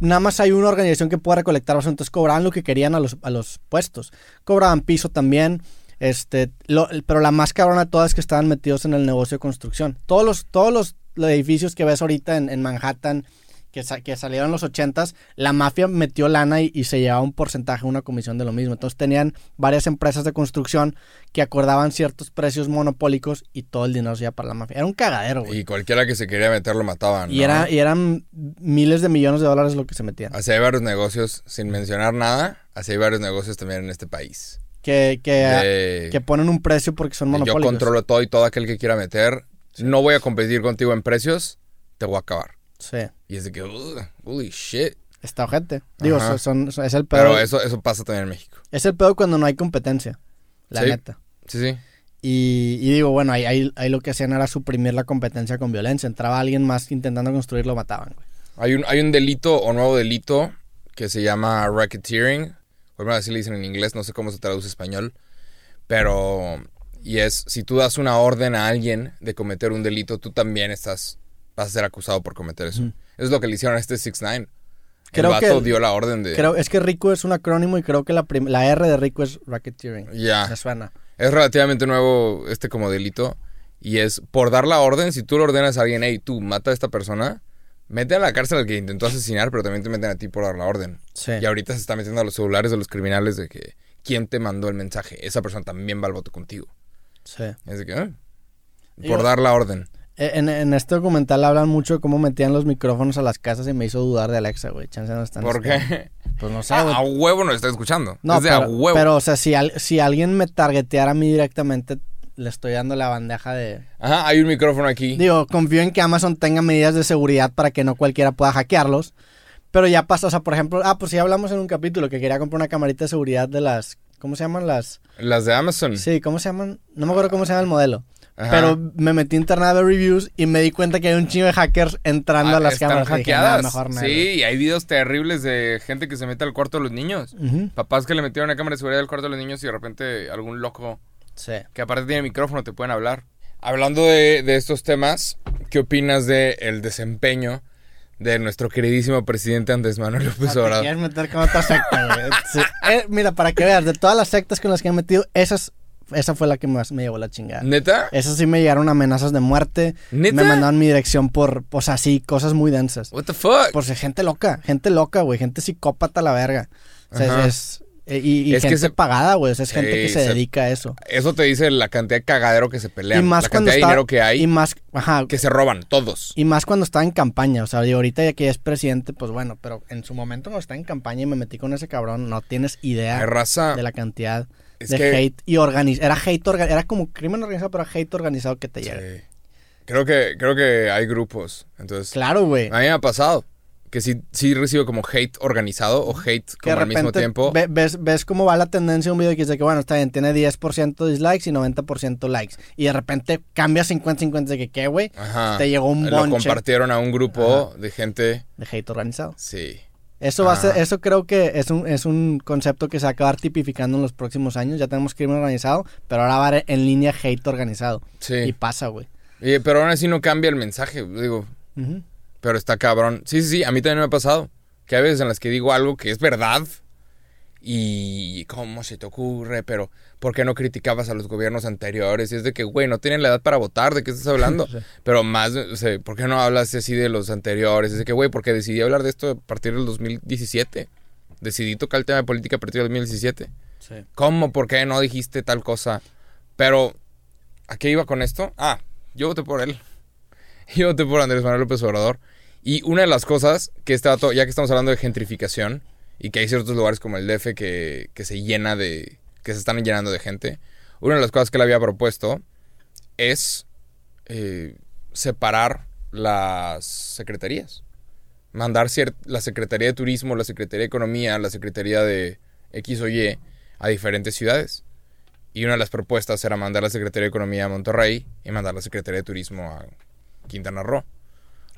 nada más hay una organización que pueda recolectar basura. Entonces, cobraban lo que querían a los, a los puestos. Cobraban piso también. Este, lo- pero la más cabrona de todas es que estaban metidos en el negocio de construcción. Todos los, todos los edificios que ves ahorita en, en Manhattan, que, sa- que salieron en los ochentas, la mafia metió lana y, y se llevaba un porcentaje, una comisión de lo mismo. Entonces tenían varias empresas de construcción que acordaban ciertos precios monopólicos y todo el dinero se iba para la mafia. Era un cagadero, güey. Y cualquiera que se quería meter lo mataban. Y, ¿no? era, y eran miles de millones de dólares lo que se metían. Así hay varios negocios, sin mencionar nada, así hay varios negocios también en este país. Que, que, De- que ponen un precio porque son de yo monopólicos. controlo todo y todo aquel que quiera meter. No voy a competir contigo en precios, te voy a acabar. Sí, Y es de que, "Ugh, holy shit. está ojete. Digo, Ajá. son, son- es el pedo. Pero eso, eso pasa también en México. Es el pedo cuando no hay competencia. La Sí. neta. Sí, sí. Y, y digo, bueno, ahí, ahí, ahí lo que hacían era suprimir la competencia con violencia. Entraba alguien más intentando construir, lo mataban, güey. Hay un, hay un delito o nuevo delito que se llama racketeering. Bueno, así le dicen en inglés, no sé cómo se traduce en español. Pero, y es, si tú das una orden a alguien de cometer un delito, tú también estás, vas a ser acusado por cometer eso. Es lo que le hicieron a este 6 9 El vato que- dio la orden de... Creo, es que Rico es un acrónimo y creo que la, la R de Rico es racketeering. Ya. Me suena. Es relativamente nuevo este como delito. Y es por dar la orden, si tú le ordenas a alguien, hey, tú mata a esta persona, mete a la cárcel al que intentó asesinar, pero también te meten a ti por dar la orden. Sí. Y ahorita se está metiendo a los celulares de los criminales de que quién te mandó el mensaje. Esa persona también va al voto contigo. sí. Es de que, eh, Digo- por dar la orden. E- En, en este documental hablan mucho de cómo metían los micrófonos a las casas y me hizo dudar de Alexa, güey. Chance no están ¿Por qué? Pues no sé, Ah, a huevo no está escuchando. No, es de pero, a huevo. pero, o sea, si, al- si alguien me targeteara a mí directamente, le estoy dando la bandeja de... Ajá, hay un micrófono aquí. Digo, confío en que Amazon tenga medidas de seguridad para que no cualquiera pueda hackearlos. Pero ya pasa, o sea, por ejemplo, ah, pues ya hablamos en un capítulo que quería comprar una camarita de seguridad de las, ¿cómo se llaman las? Las de Amazon. Sí, ¿cómo se llaman? No me acuerdo cómo se llama el modelo. Ajá. Pero me metí a internet a ver reviews y me di cuenta que hay un chingo de hackers entrando Ah, a las están cámaras. Dije, "Nah, hackeadas. mejor no, sí, y hay videos terribles de gente que se mete al cuarto de los niños. güey". Ujú. Papás que le metieron una cámara de seguridad al cuarto de los niños y de repente algún loco Sí. que aparte tiene micrófono te pueden hablar. Hablando de, de estos temas, ¿qué opinas de el desempeño de nuestro queridísimo presidente Andrés Manuel López Ah, te Obrador? quieres meter con otra secta, güey. Sí. Eh, mira, para que veas, de todas las sectas con las que he metido, esas, esa fue la que más me llevó la chingada. ¿Neta? Esas sí me llegaron amenazas de muerte. ¿Neta? Me mandaron mi dirección por, o sea, sí, cosas muy densas. What the fuck? Por si gente loca, gente loca, güey, gente psicópata a la verga. O sea, Ajá. es, eh, y, y Es que gente se- pagada, güey, es gente Sí, que se, se- dedica a eso. Eso te dice la cantidad de cagadero que se pelean. y más la cuando cantidad de dinero que hay y más, ajá, que se roban, todos. y más cuando está en campaña, o sea, y ahorita ya que es presidente, pues bueno, pero en su momento cuando está en campaña y me metí con ese cabrón, no tienes idea raza. de la cantidad Es de que- hate y organiz era hate orga- era como crimen organizado, pero hate organizado que te llega. Sí. Creo que, creo que hay grupos. Entonces, Claro, güey. a mí me ha pasado que sí, sí recibo como hate organizado o hate como al mismo tiempo. ve- ves, ves cómo va la tendencia de un video que dice que, bueno, está bien, tiene 10% dislikes y 90% likes. Y de repente cambia 50-50 de que, ¿qué, güey? Ajá. Te llegó un Lo bonche compartieron a un grupo de gente. de hate organizado. Sí. Eso va a ser, Ah. eso creo que es un, es un concepto que se va a acabar tipificando en los próximos años. Ya tenemos crimen organizado, pero ahora va en línea hate organizado. Y Sí. pasa, güey. Y- pero aún así no cambia el mensaje. Digo, pero está cabrón. Sí, sí, sí. A mí también me ha pasado. Que hay veces en las que digo algo que es verdad. Y cómo se te ocurre, pero ¿por qué no criticabas a los gobiernos anteriores? Y es de que, güey, no tienen la edad para votar, ¿de qué estás hablando? Sí. Pero más, o sea, ¿por qué no hablas así de los anteriores? Es de que, güey, porque decidí hablar de esto a partir del 2017. Decidí tocar el tema de política a partir del 2017. Sí. ¿Cómo? ¿Por qué no dijiste tal cosa? Pero, ¿a qué iba con esto? Ah, yo voté por él. Yo voté por Andrés Manuel López Obrador. Y una de las cosas que este vato, ya que estamos hablando de gentrificación, y que hay ciertos lugares como el DF que, que se llena de. que se están llenando de gente. Una de las cosas que él había propuesto es eh, separar las secretarías. Mandar la Secretaría de Turismo, la Secretaría de Economía, la Secretaría de X o Y a diferentes ciudades. Y una de las propuestas era mandar la Secretaría de Economía a Monterrey y mandar la Secretaría de Turismo a Quintana Roo.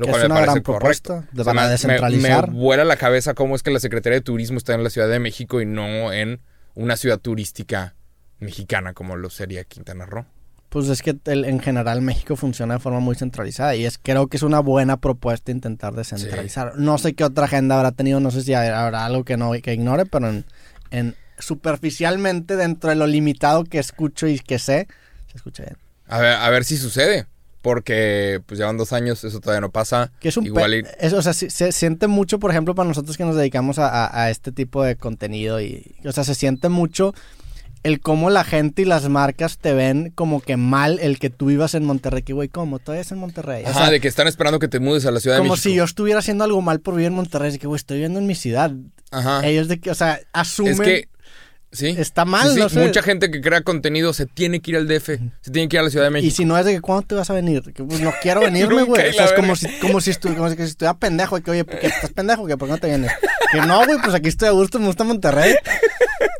Lo Que cual es me una parece gran correcto. propuesta de- O sea, para me- descentralizar. Me, vuela la cabeza cómo es que la Secretaría de Turismo está en la Ciudad de México y no en una ciudad turística mexicana como lo sería Quintana Roo. Pues es que el- en general México funciona de forma muy centralizada y es creo que es una buena propuesta intentar descentralizar. No sé qué otra agenda habrá tenido, no sé si habrá algo que no que ignore, pero en, en- superficialmente dentro de lo limitado que escucho y que sé, se escucha bien. A ver, a ver si sucede. Porque pues llevan dos años, eso todavía no pasa. Que es un Igual pe- y- es- o sea, se, se siente mucho, por ejemplo, para nosotros que nos dedicamos a, a- a este tipo de contenido y, o sea, se siente mucho el cómo la gente y las marcas te ven como que mal el que tú vivas en Monterrey, que güey, ¿cómo? Todavía es en Monterrey. O Ajá, sea, de que están esperando que te mudes a la Ciudad de como México. si yo estuviera haciendo algo mal por vivir en Monterrey, de que güey, estoy viviendo en mi ciudad. Ajá. Ellos de que, o sea, asumen Es que. Sí. está mal, Sí, sí, no sé. Mucha gente que crea contenido se tiene que ir al DF. Se tiene que ir a la Ciudad de México. Y si no es de que, ¿cuándo te vas a venir? Que, pues, no quiero venirme, güey. O sea, es como si, como si, estu- como si estuviera pendejo. y Que, oye, ¿qué, ¿estás pendejo? ¿Que, ¿Por qué no te vienes? Que no, güey, pues aquí estoy a gusto, me gusta Monterrey.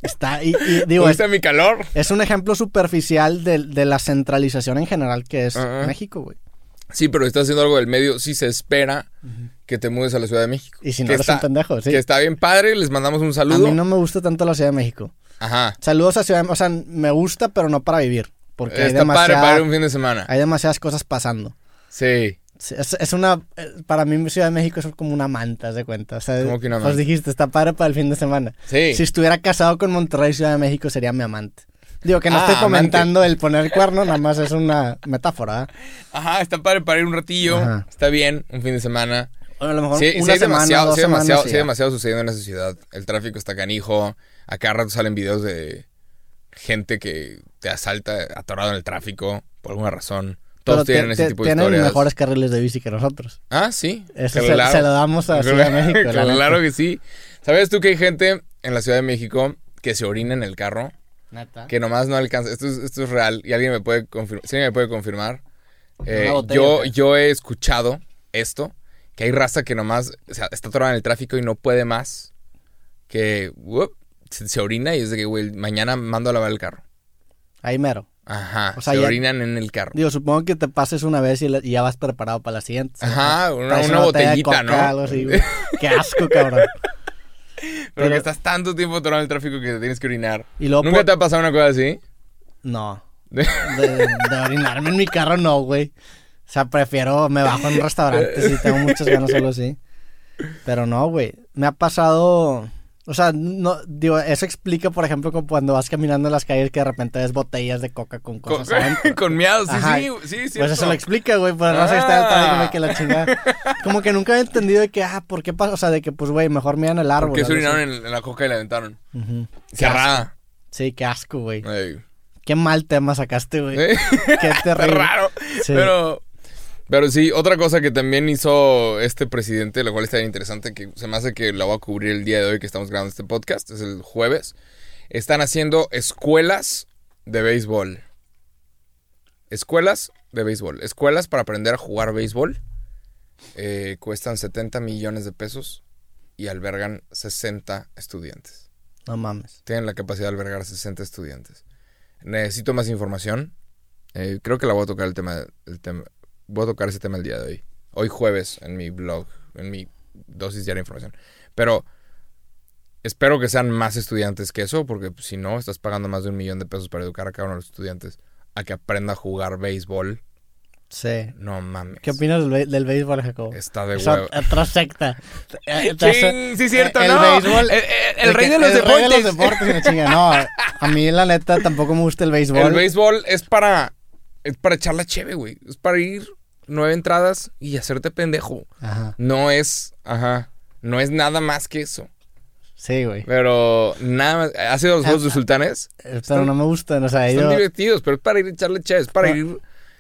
Está, y, y digo, es, ¿Viste mi calor? es un ejemplo superficial de, de la centralización en general que es. México, güey. Sí, pero estás haciendo algo del medio. Sí se espera que te mudes a la Ciudad de México. Y si no que eres un pendejo, sí. Que está bien padre, les mandamos un A saludo. mí no me gusta tanto la Ciudad de México. Ajá. Saludos a Ciudad de O sea, me gusta, pero no para vivir. Porque hay, Está padre demasiada- para ir un fin de semana. hay demasiadas cosas pasando. Sí. Es, es una. eh, Para mí, Ciudad de México es como una manta, ¿haz de cuenta? O sea, ¿Cómo que una Pues manta? dijiste, está padre para el fin de semana. Sí. Si estuviera casado con Monterrey, Ciudad de México sería mi amante. Digo que no Ah, estoy amante. comentando el poner el cuerno, nada más es una metáfora. Ajá, está padre para ir un ratillo. Ajá. Está bien, un fin de semana. A lo mejor Sí, sí una hay semana, demasiado, dos sí hay semanas. demasiado, sí demasiado sucediendo en esa ciudad. El tráfico está canijo. A cada rato salen videos de gente que te asalta atorado en el tráfico por alguna razón. Todos Pero tienen te- ese tipo de tienen historias. mejores carriles de bici que nosotros. Ah, sí. Eso se- se lo damos a Ciudad de México, la claro que sí. ¿Sabes tú que hay gente en la Ciudad de México que se orina en el carro? Neta. Que nomás no alcanza. Esto es, esto es real y alguien me puede confirmar. Sí, me puede confirmar. Eh, botella, yo, yo he escuchado esto, que hay raza que nomás o sea, está atorada en el tráfico y no puede más. Que se, se orina y es de que, güey, mañana mando a lavar el carro. Ahí mero. Ajá. O sea, se ya- orinan en el carro. Digo, supongo que te pases una vez y, la- y ya vas preparado para la siguiente. Ajá, una, Traes una botella de botellita, coca, ¿no? algo así, güey. Qué asco, cabrón. Pero, Pero- que estás tanto tiempo atorado en el tráfico que te tienes que orinar. Y luego ¿Nunca por- te ha pasado una cosa así? No. De, de orinarme en mi carro, no, güey. O sea, prefiero, me bajo en un restaurante si tengo muchas ganas solo así. Pero no, güey. Me ha pasado. O sea, no, digo, eso explica, por ejemplo, como cuando vas caminando en las calles que de repente ves botellas de coca con Con, cosas adentro. con miados, sí, Ajá. sí, sí, sí. Pues eso lo explica, güey, por no sé está Ah. tráfico, güey, que la chingada. Como que nunca he entendido de que, ah, ¿por qué pasa? O sea, de que, pues, güey, mejor miran el árbol. Porque se orinaron en, en la coca y la aventaron. Ujú. Cerrada. Sí, qué asco, güey. Ey. Qué mal tema sacaste, güey. ¿Eh? Qué terrible. raro. Sí. Pero, pero sí, otra cosa que también hizo este presidente, lo cual está bien interesante, que se me hace que la voy a cubrir el día de hoy que estamos grabando este podcast, es el jueves. Están haciendo escuelas de béisbol. Escuelas de béisbol. Escuelas para aprender a jugar béisbol. Eh, cuestan 70 millones de pesos y albergan 60 estudiantes. No mames. Tienen la capacidad de albergar 60 estudiantes. Necesito más información. Eh, creo que la voy a tocar el tema, el tema. Voy a tocar ese tema el día de hoy. Hoy jueves en mi blog, en mi dosis diaria de información. Pero espero que sean más estudiantes que eso, porque si no, estás pagando más de un millón de pesos para educar a cada uno de los estudiantes a que aprenda a jugar béisbol. Sí. No mames. ¿Qué opinas del, béisbol, Jacobo? Está de huevo. ot- otra secta. Eh, Ching, sí, cierto, el no. béisbol. El- rey de los el rey de los deportes. deportes chinga. No, a mí la neta tampoco me gusta el béisbol. El béisbol es para, es para echar la cheve, güey. Es para ir nueve entradas y hacerte pendejo. Ajá. No es, ajá, no es nada más que eso. Sí, güey. Pero nada más, ¿has ido a los Juegos de Sultanes? Eh, Pero no me gustan, o sea, Están yo... divertidos, pero es para ir a echarle cheve, es para Ah. ir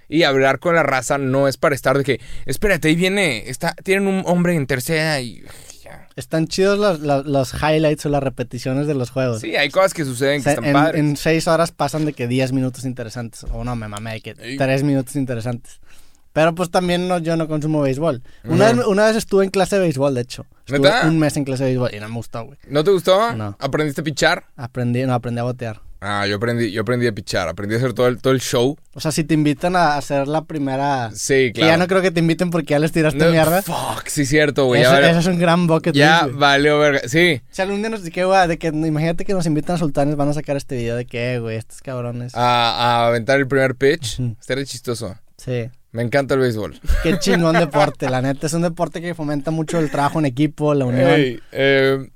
y hablar con la raza, no es para estar de que, espérate, ahí viene, está, tienen un hombre en tercera y ya. Están chidos los, los, los highlights o las repeticiones de los juegos. Sí, hay cosas que suceden O que están en, padres. en seis horas pasan de que 10 minutos interesantes. O no, me mamé que tres minutos interesantes. Pero pues también no, yo no consumo béisbol. Una, vez, una vez estuve en clase de béisbol, de hecho. Estuve ¿Neta? un mes en clase de béisbol y no me gustó, güey. ¿No te gustó? No. ¿Aprendiste a pichar? Aprendí, no, aprendí a botear. Ah, yo aprendí, yo aprendí a pichar, aprendí a hacer todo el, todo el show. O sea, si te invitan a hacer la primera... Sí, Que claro. ya no creo que te inviten porque ya les tiraste No, mierda. Fuck, sí, cierto, güey. Eso, eso es un gran bucket ya list, valió verga. Sí. Si algún día nos que, güey, de que imagínate que nos invitan a sultanes, van a sacar este video de que, güey, estos cabrones. A, a aventar el primer pitch. Ujú. Estaría chistoso. Sí. Me encanta el béisbol. Qué chingón deporte, la neta. Es un deporte que fomenta mucho el trabajo en equipo, la unión. Eh,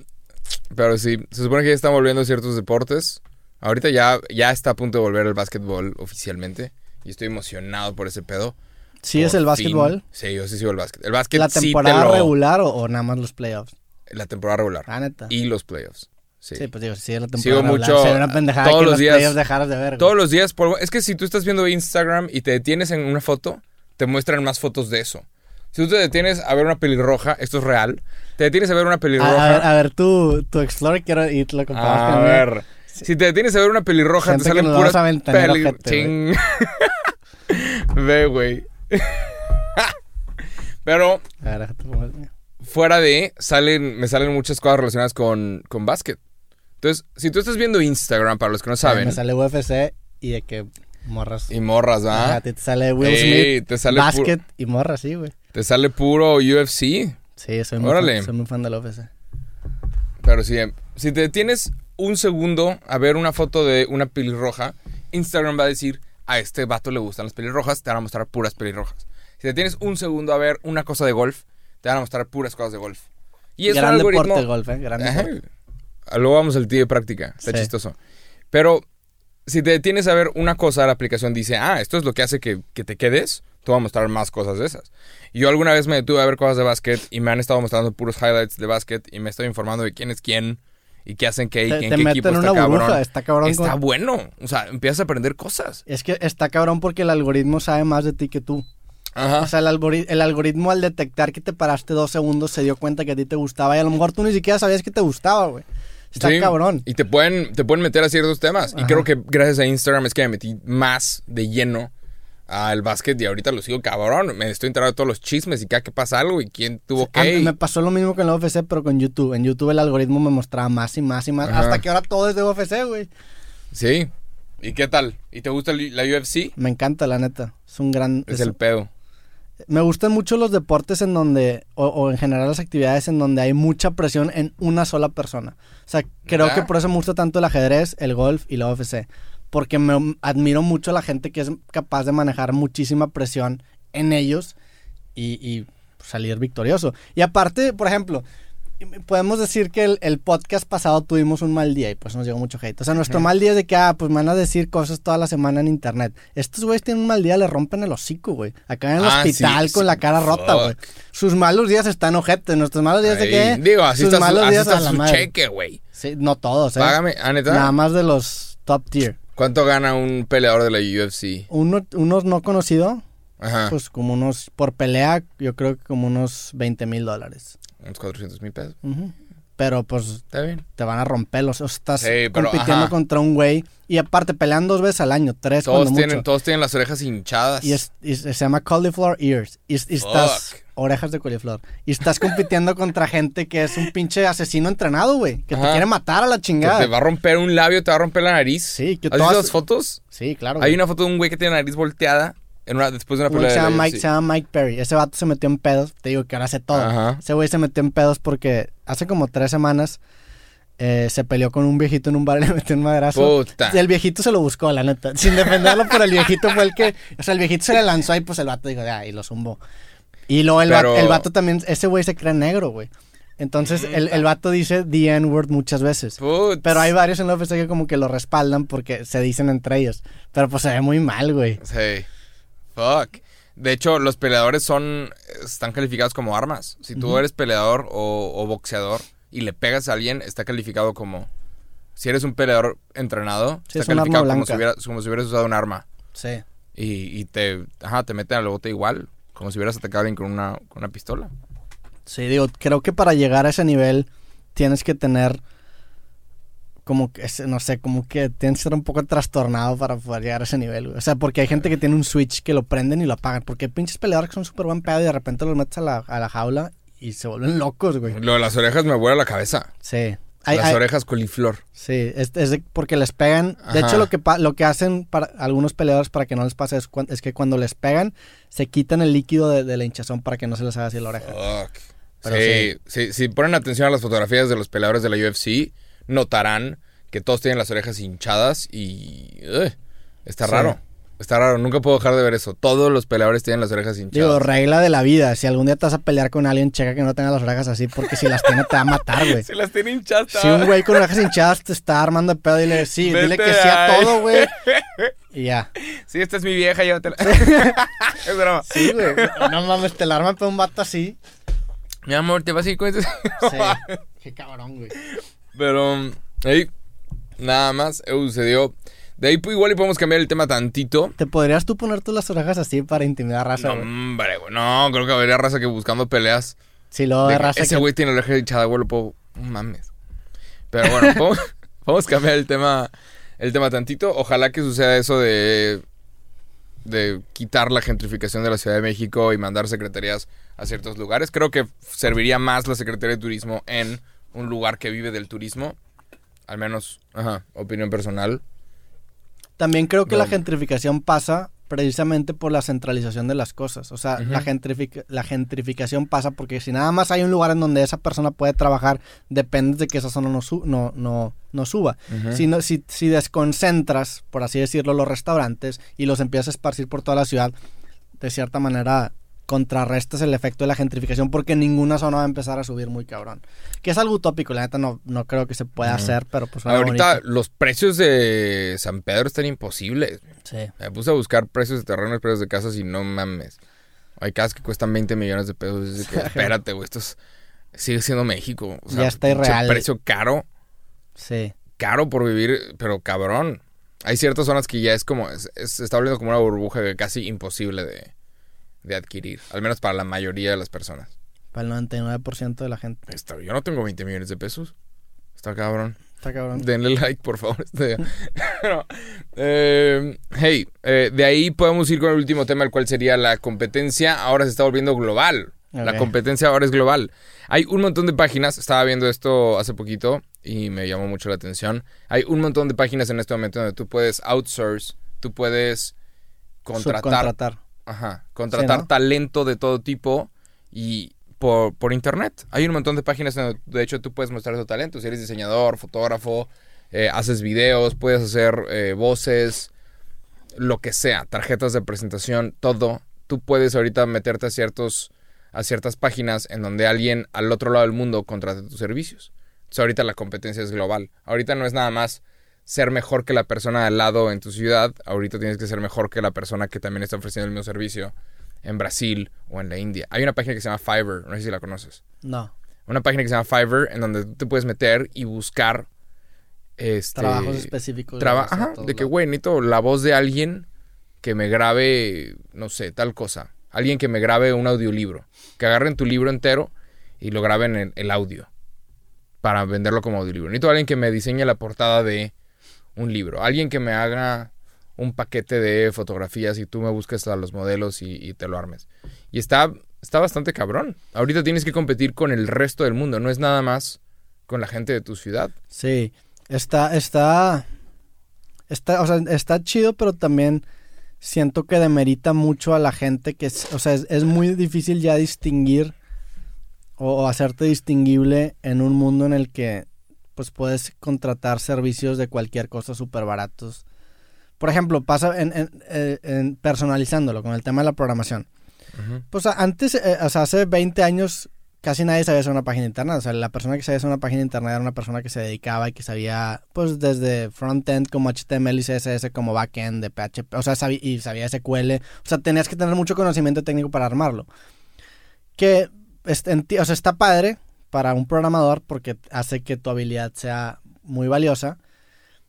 pero sí, se supone que ya están volviendo ciertos deportes. Ahorita ya, ya está a punto de volver el básquetbol oficialmente. Y estoy emocionado por ese pedo. ¿Sí es el fin. básquetbol? Sí, yo sí sigo el básquet. El básquet ¿La sí te temporada lo- regular o, o nada más los playoffs? La temporada regular. La neta. Y los playoffs. Sí. Sí, pues digo, la temporada Sigo mucho- Sería una pendejada todos que los días- playoffs dejaras de ver. güey. Todos los días, por- es que si tú estás viendo Instagram y te detienes en una foto, te muestran más fotos de eso. Si tú te detienes a ver una pelirroja, esto es real, te detienes a ver una pelirroja. a ver, a ver, tu, tu Explorer quiero y lo A con ver. Si te detienes a ver una pelirroja, te salen puras vamos a ventanear peli- ojete, Ching. Ve, güey. Pero A ver, mío. fuera de, salen, me salen muchas cosas relacionadas con, con básquet. Entonces, si tú estás viendo Instagram, para los que no saben, Me sale UFC y de que morras. y morras, Ajá, ¿ah? a ti te sale Will Ey, Smith, te sale básquet y morras, sí, güey. Te sale puro UFC. Sí, soy muy, Órale. fan, soy muy fan del UFC. Pero sí, si te detienes un segundo a ver una foto de una pelirroja, Instagram va a decir, a este vato le gustan las pelirrojas, te van a mostrar puras pelirrojas. Si te tienes un segundo a ver una cosa de golf, te van a mostrar puras cosas de golf. Y es Gran un algoritmo... deporte el golf, ¿eh? Gran Ajá. deporte. Luego vamos al tío de práctica, está Sí. chistoso. Pero si te detienes a ver una cosa, la aplicación dice, ah, esto es lo que hace que, que te quedes, te va a mostrar más cosas de esas. Yo alguna vez me detuve a ver cosas de básquet y me han estado mostrando puros highlights de básquet y me estoy informando de quién es quién y qué hacen qué y Te, en te qué meten equipo en está una cabrón. burbuja, está cabrón. Está con- bueno, o sea, empiezas a aprender cosas. Es que está cabrón porque el algoritmo sabe más de ti que tú. Ajá. O sea, el, algori- el algoritmo al detectar que te paraste dos segundos se dio cuenta que a ti te gustaba y a lo mejor tú ni siquiera sabías que te gustaba, güey. Está Sí, cabrón. Y te pueden, te pueden meter a ciertos temas. Y creo que gracias a Instagram es que me metí más de lleno al básquet y ahorita lo sigo cabrón. Me estoy enterando de todos los chismes y cada que pasa algo y quién tuvo qué. me pasó lo mismo con la UFC, pero con YouTube. En YouTube el algoritmo me mostraba más y más y más. Ajá. Hasta que ahora todo es de UFC, güey. Sí. ¿Y qué tal? ¿Y te gusta la UFC? Me encanta, la neta. Es un gran... Es, el pedo. Me gustan mucho los deportes en donde, o, en general las actividades en donde hay mucha presión en una sola persona. O sea, creo que por eso me gusta tanto el ajedrez, el golf y la UFC. Porque me admiro mucho a la gente que es capaz de manejar muchísima presión en ellos y, y salir victorioso. Y aparte, por ejemplo, podemos decir que el, podcast pasado tuvimos un mal día y pues nos llegó mucho hate. O sea, nuestro mal día es de que, ah, pues me van a decir cosas toda la semana en internet. Estos güeyes tienen un mal día, le rompen el hocico, güey. Acá en el ah, hospital con la cara rota, güey. Sus malos días están ojetes. Nuestros malos días de qué? Digo, así Sus malos su, días a la cheque, güey. Sí, no todos, ¿eh? Págame, ¿ah, Nada más de los top tier. ¿Cuánto gana un peleador de la UFC? Uno, unos no conocido. Ajá. Pues como unos, por pelea, yo creo que como unos 20 mil dólares. Unos 400 mil pesos. Pero pues te van a romper los. O estás compitiendo contra un güey. Y aparte, pelean dos veces al año, tres todos tienen, Todos tienen las orejas hinchadas. Y, se llama cauliflower ears. Y, estás. Orejas de coliflor. Y estás compitiendo contra gente que es un pinche asesino entrenado, güey. Que te quiere matar a la chingada. te va a romper un labio, te va a romper la nariz. Sí, que ¿Has visto las fotos? Sí, claro. Hay una foto de un güey que tiene la nariz volteada después de una pelea. Se llama, Mike, se llama Mike Perry. Ese vato se metió en pedos. Te digo que ahora hace todo. Ese güey se metió en pedos porque hace como tres semanas eh, se peleó con un viejito en un bar y le metió un madrazo. Puta. Y el viejito se lo buscó, la neta. Sin defenderlo, pero el viejito fue el que. O sea, el viejito se le lanzó y pues el vato dijo, ah, y lo zumbó. Y luego el, vato, el vato también. Ese güey se cree negro, güey. Entonces el, el, vato dice the N-word muchas veces. Pero hay varios en la UFC que como que lo respaldan porque se dicen entre ellos. Pero pues se ve muy mal, güey. Sí. Fuck. De hecho, los peleadores son. están calificados como armas. Si tú eres peleador o, boxeador y le pegas a alguien, está calificado como. Si eres un peleador entrenado, está calificado como si, como si, hubieras usado un arma. Sí. Y, te. Ajá, te meten al bote igual. Como si hubieras atacado a alguien con una, con una pistola. Sí, digo, creo que para llegar a ese nivel tienes que tener como que, no sé, como que tienes que ser un poco trastornado para poder llegar a ese nivel, O sea, porque hay gente que tiene un switch que lo prenden y lo apagan. Porque hay pinches peleadores que son súper buen pedo y de repente los metes a la, a la jaula y se vuelven locos, güey. Lo de las orejas me vuela la cabeza. Sí. las orejas coliflor. Sí, es, es porque les pegan. De hecho, lo que, lo que hacen para algunos peleadores para que no les pase es, es que cuando les pegan, se quitan el líquido de, la hinchazón para que no se les haga así la oreja. sí, sí. Si ponen atención a las fotografías de los peleadores de la UFC, notarán que todos tienen las orejas hinchadas y... está raro. Está raro, nunca puedo dejar de ver eso. Todos los peleadores tienen las orejas hinchadas. Digo, regla de la vida. Si algún día te vas a pelear con alguien, checa que no tenga las orejas así, porque si las tiene te va a matar, güey. si las tiene hinchadas. Si un güey con orejas hinchadas te está armando de pedo, dile sí, dile que sí a todo, güey. Y ya. Sí, esta es mi vieja, llévatela. es broma. Sí, güey. No mames, te la arma para un vato así. Mi amor, ¿te vas a ir con eso? sí. Qué cabrón, güey. Pero, hey, Nada más sucedió. De ahí igual y podemos cambiar el tema tantito. ¿Te podrías tú poner tú las orejas así para intimidar a raza? No, hombre, güey. No, creo que habría raza que buscando peleas. Sí, lo de raza. Ese güey tiene la oreja hinchada, güey, lo puedo. Mames. Pero bueno, podemos, cambiar el tema, el tema tantito. Ojalá que suceda eso de. de quitar la gentrificación de la Ciudad de México y mandar secretarías a ciertos lugares. Creo que serviría más la Secretaría de Turismo en un lugar que vive del turismo al menos, ajá, opinión personal. También creo que la gentrificación pasa precisamente por la centralización de las cosas. O sea, la, la gentrificación pasa porque si nada más hay un lugar en donde esa persona puede trabajar, depende de que esa zona no, no, no, no suba. si, si, si desconcentras, por así decirlo, los restaurantes y los empiezas a esparcir por toda la ciudad, de cierta manera contrarrestas el efecto de la gentrificación porque ninguna zona va a empezar a subir muy cabrón. Que es algo utópico, la neta no, no creo que se pueda hacer, pero pues... Ahorita los precios de San Pedro están imposibles. Sí. Me puse a buscar precios de terrenos, precios de casas y no mames. Hay casas que cuestan 20 millones de pesos. espérate, güey, esto sigue siendo México. ya está irreal. precio caro. Sí. Caro por vivir, pero cabrón. Hay ciertas zonas que ya es como, se está volviendo como una burbuja casi imposible de de adquirir, al menos para la mayoría de las personas. Para el 99% de la gente. Está, yo no tengo 20 millones de pesos. Está cabrón. Está cabrón. Denle like, por favor. Este, eh, hey, eh, de ahí podemos ir con el último tema, el cual sería la competencia. Ahora se está volviendo global. La competencia ahora es global. Hay un montón de páginas, estaba viendo esto hace poquito y me llamó mucho la atención. Hay un montón de páginas en este momento donde tú puedes outsource, tú puedes contratar, Subcontratar. Ajá, contratar Sí, ¿no? talento de todo tipo y por, por internet. Hay un montón de páginas donde de hecho tú puedes mostrar tu talento. Si eres diseñador, fotógrafo, eh, haces videos, puedes hacer eh, voces, lo que sea, tarjetas de presentación, todo. Tú puedes ahorita meterte a ciertos a ciertas páginas en donde alguien al otro lado del mundo contrate tus servicios. Entonces ahorita la competencia es global. Ahorita no es nada más ser mejor que la persona al lado en tu ciudad, ahorita tienes que ser mejor que la persona que también está ofreciendo el mismo servicio en Brasil o en la India. Hay una página que se llama Fiverr, no sé si la conoces. No. Una página que se llama Fiverr en donde tú te puedes meter y buscar este Trabajos específicos. traba- ajá, de que güey, necesito la voz de alguien que me grabe, no sé, tal cosa. Alguien que me grabe un audiolibro. Que agarren tu libro entero y lo graben en el audio. Para venderlo como audiolibro. Necesito alguien que me diseñe la portada de un libro. Alguien que me haga un paquete de fotografías y tú me busques a los modelos y, te lo armes. Y está, está bastante cabrón. Ahorita tienes que competir con el resto del mundo. No es nada más con la gente de tu ciudad. Sí, está, está, está, o sea, está chido, pero también siento que demerita mucho a la gente que, es, o sea, es, es muy difícil ya distinguir o, o hacerte distinguible en un mundo en el que, pues, puedes contratar servicios de cualquier cosa súper baratos. Por ejemplo, pasa en, en- eh, en personalizándolo con el tema de la programación. Pues antes, eh, o sea, hace 20 años casi nadie sabía hacer una página de internet. O sea, la persona que sabía hacer una página de internet era una persona que se dedicaba y que sabía, pues, desde front-end como HTML y CSS, como back-end de PHP, o sea, sabía, y sabía SQL. O sea, tenías que tener mucho conocimiento técnico para armarlo. Que, este, o sea, está padre para un programador porque hace que tu habilidad sea muy valiosa.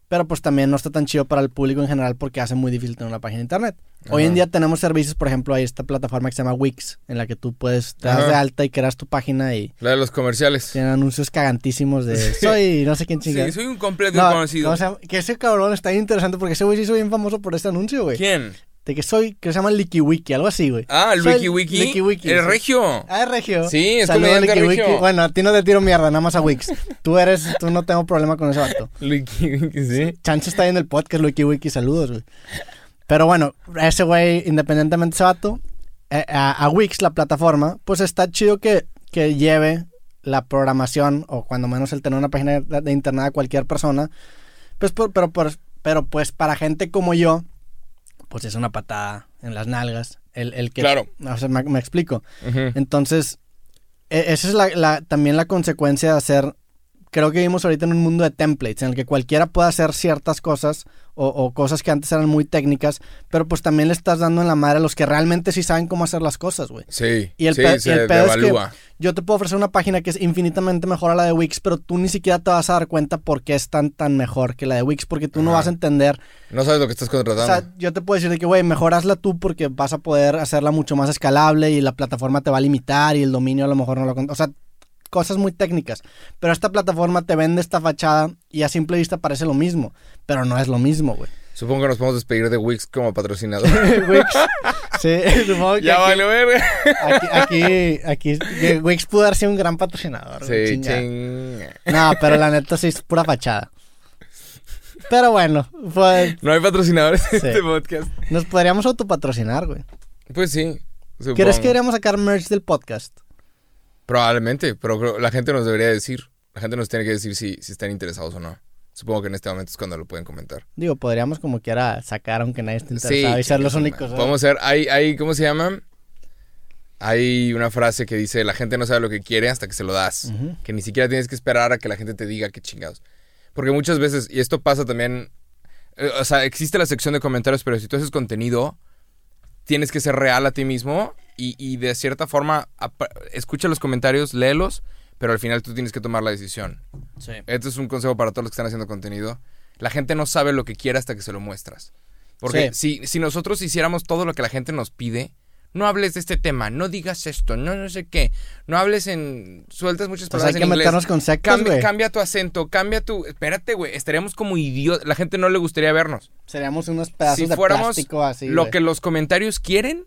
Pero pues también no está tan chido para el público en general porque hace muy difícil tener una página de internet. Hoy en día tenemos servicios, por ejemplo, hay esta plataforma que se llama Wix, en la que tú puedes, te das Ajá. de alta y creas tu página y La de los comerciales. tienen anuncios cagantísimos de soy no sé quién Sí, chingada. soy un completo No, desconocido. no, o sea, que ese cabrón está bien interesante porque ese güey se hizo bien famoso por este anuncio, güey. ¿Quién? De que soy, que se llama LikiWiki, algo así, güey. Ah, el Soy Wiki Wiki. Licky Wiki, el regio. Ah, es Regio. Sí, es Saludos, comediante regio. Bueno, a ti no te tiro mierda, nada más a Wix. Tú eres, tú no tengo problema con ese vato. Wiki Wiki, sí. Chance está ahí en el podcast, Wiki Wiki, saludos, güey. Pero bueno, ese güey, independientemente de ese vato, eh, a, a Wix, la plataforma, pues está chido que, que lleve la programación, o cuando menos el tener una página de, de internet a cualquier persona. Pues, por- pero, por- pero pues para gente como yo, pues es una patada en las nalgas. El, el que, Claro. O sea, me, me explico. Entonces, e- esa es la, la- también la consecuencia de hacer. Creo que vivimos ahorita en un mundo de templates, en el que cualquiera puede hacer ciertas cosas o, o cosas que antes eran muy técnicas, pero pues también le estás dando en la madre a los que realmente sí saben cómo hacer las cosas, güey. Sí, Y el sí, pe- y el pedo es que-. Yo te puedo ofrecer una página que es infinitamente mejor a la de Wix, pero tú ni siquiera te vas a dar cuenta por qué es tan, tan mejor que la de Wix, porque tú no vas a entender No sabes lo que estás o contratando. sea, yo te puedo decir de que, güey, mejor hazla tú porque vas a poder hacerla mucho más escalable y la plataforma te va a limitar y el dominio a lo mejor no lo... O sea, cosas muy técnicas. Pero esta plataforma te vende esta fachada y a simple vista parece lo mismo. Pero no es lo mismo, güey. Supongo que nos podemos despedir de Wix como patrocinador. Wix. Sí, supongo que ya aquí, vale, aquí, aquí, aquí- Wix pudo haber sido un gran patrocinador. güey, Sí, ching. No, pero la neta sí es pura fachada. Pero bueno, pues No hay patrocinadores en este podcast. nos podríamos autopatrocinar, güey. Pues sí. supongo. ¿Quieres que deberíamos sacar merch del podcast? Probablemente, pero la gente nos debería decir. La gente nos tiene que decir si, si están interesados o no. Supongo que en este momento es cuando lo pueden comentar. Digo, podríamos como quiera sacar aunque nadie esté interesado y ser los únicos. ¿no? Podemos ser, hay, hay, ¿cómo se llama? Hay una frase que dice, la gente no sabe lo que quiere hasta que se lo das. Ujú. Que ni siquiera tienes que esperar a que la gente te diga qué chingados. Porque muchas veces, y esto pasa también, eh, o sea, existe la sección de comentarios, pero si tú haces contenido, tienes que ser real a ti mismo y, y de cierta forma, escucha los comentarios, léelos, pero al final tú tienes que tomar la decisión. Sí. Este es un consejo para todos los que están haciendo contenido. La gente no sabe lo que quiere hasta que se lo muestras. Porque si, si nosotros hiciéramos todo lo que la gente nos pide, no hables de este tema, no digas esto, no no sé qué, no hables en... sueltas muchas Pues palabras hay que en inglés. meternos con sectas, Cambia, tu acento, cambia tu... Espérate, güey, estaríamos como idiotas. La gente no le gustaría vernos. Seríamos unos pedazos si de fuéramos plástico así. lo que los comentarios quieren,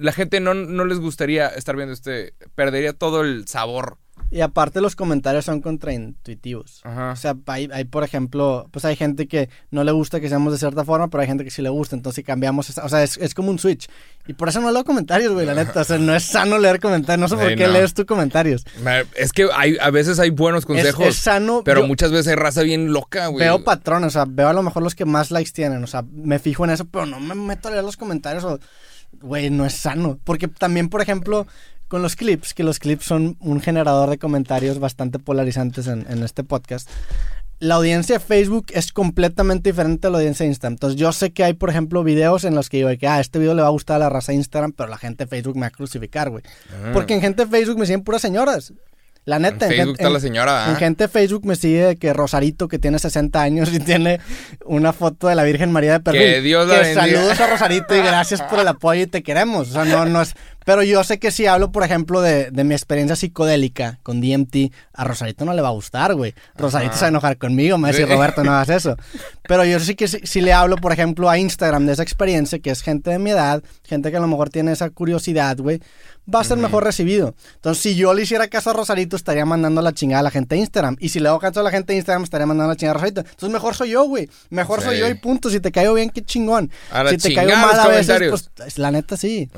la gente no, no les gustaría estar viendo este, perdería todo el sabor. Y aparte los comentarios son contraintuitivos. Ajá. O sea, hay, hay, por ejemplo, pues hay gente que no le gusta que seamos de cierta forma, pero hay gente que sí le gusta, entonces si cambiamos, esa- o sea, es, es como un switch. Y por eso no leo comentarios, güey, la neta. O sea, no es sano leer comentarios, no sé por Sí, qué no. lees tus comentarios. Me- Es que hay, a veces hay buenos Es, consejos, es sano, pero yo muchas veces hay raza bien loca, güey. veo patrones, o sea, veo a lo mejor los que más likes tienen, o sea, me fijo en eso, pero no me meto a leer los comentarios o, güey, no es sano. Porque también, por ejemplo, con los clips, que los clips son un generador de comentarios bastante polarizantes en, en este podcast. La audiencia de Facebook es completamente diferente a la audiencia de Instagram. Entonces, yo sé que hay, por ejemplo, videos en los que digo que, ah, este video le va a gustar a la raza de Instagram, pero la gente de Facebook me va a crucificar, güey. Ah. Porque en gente de Facebook me siguen puras señoras. La neta, en Facebook gente- está en- la señora, en ¿ah? gente de Facebook me sigue de que Rosarito, que tiene 60 años y tiene una foto de la Virgen María de perfil. Que Dios la bendiga. Saludos a Rosarito y gracias por el apoyo y te queremos. O sea, no, no es... Pero yo sé que si hablo, por ejemplo, de, de mi experiencia psicodélica con DMT, a Rosarito no le va a gustar, güey. Rosarito se va a enojar conmigo, me va a decir. Roberto, no hagas eso. Pero yo sí que si, si le hablo, por ejemplo, a Instagram de esa experiencia, que es gente de mi edad, gente que a lo mejor tiene esa curiosidad, güey, va a ser mejor recibido. Entonces, si yo le hiciera caso a Rosarito, estaría mandando la chingada a la gente de Instagram. Y si le hago caso a la gente de Instagram, estaría mandando la chingada a Rosarito. Entonces, mejor soy yo, güey. Mejor soy yo y punto. Si te caigo bien, qué chingón. A la si te caigo mal a veces, pues la neta sí.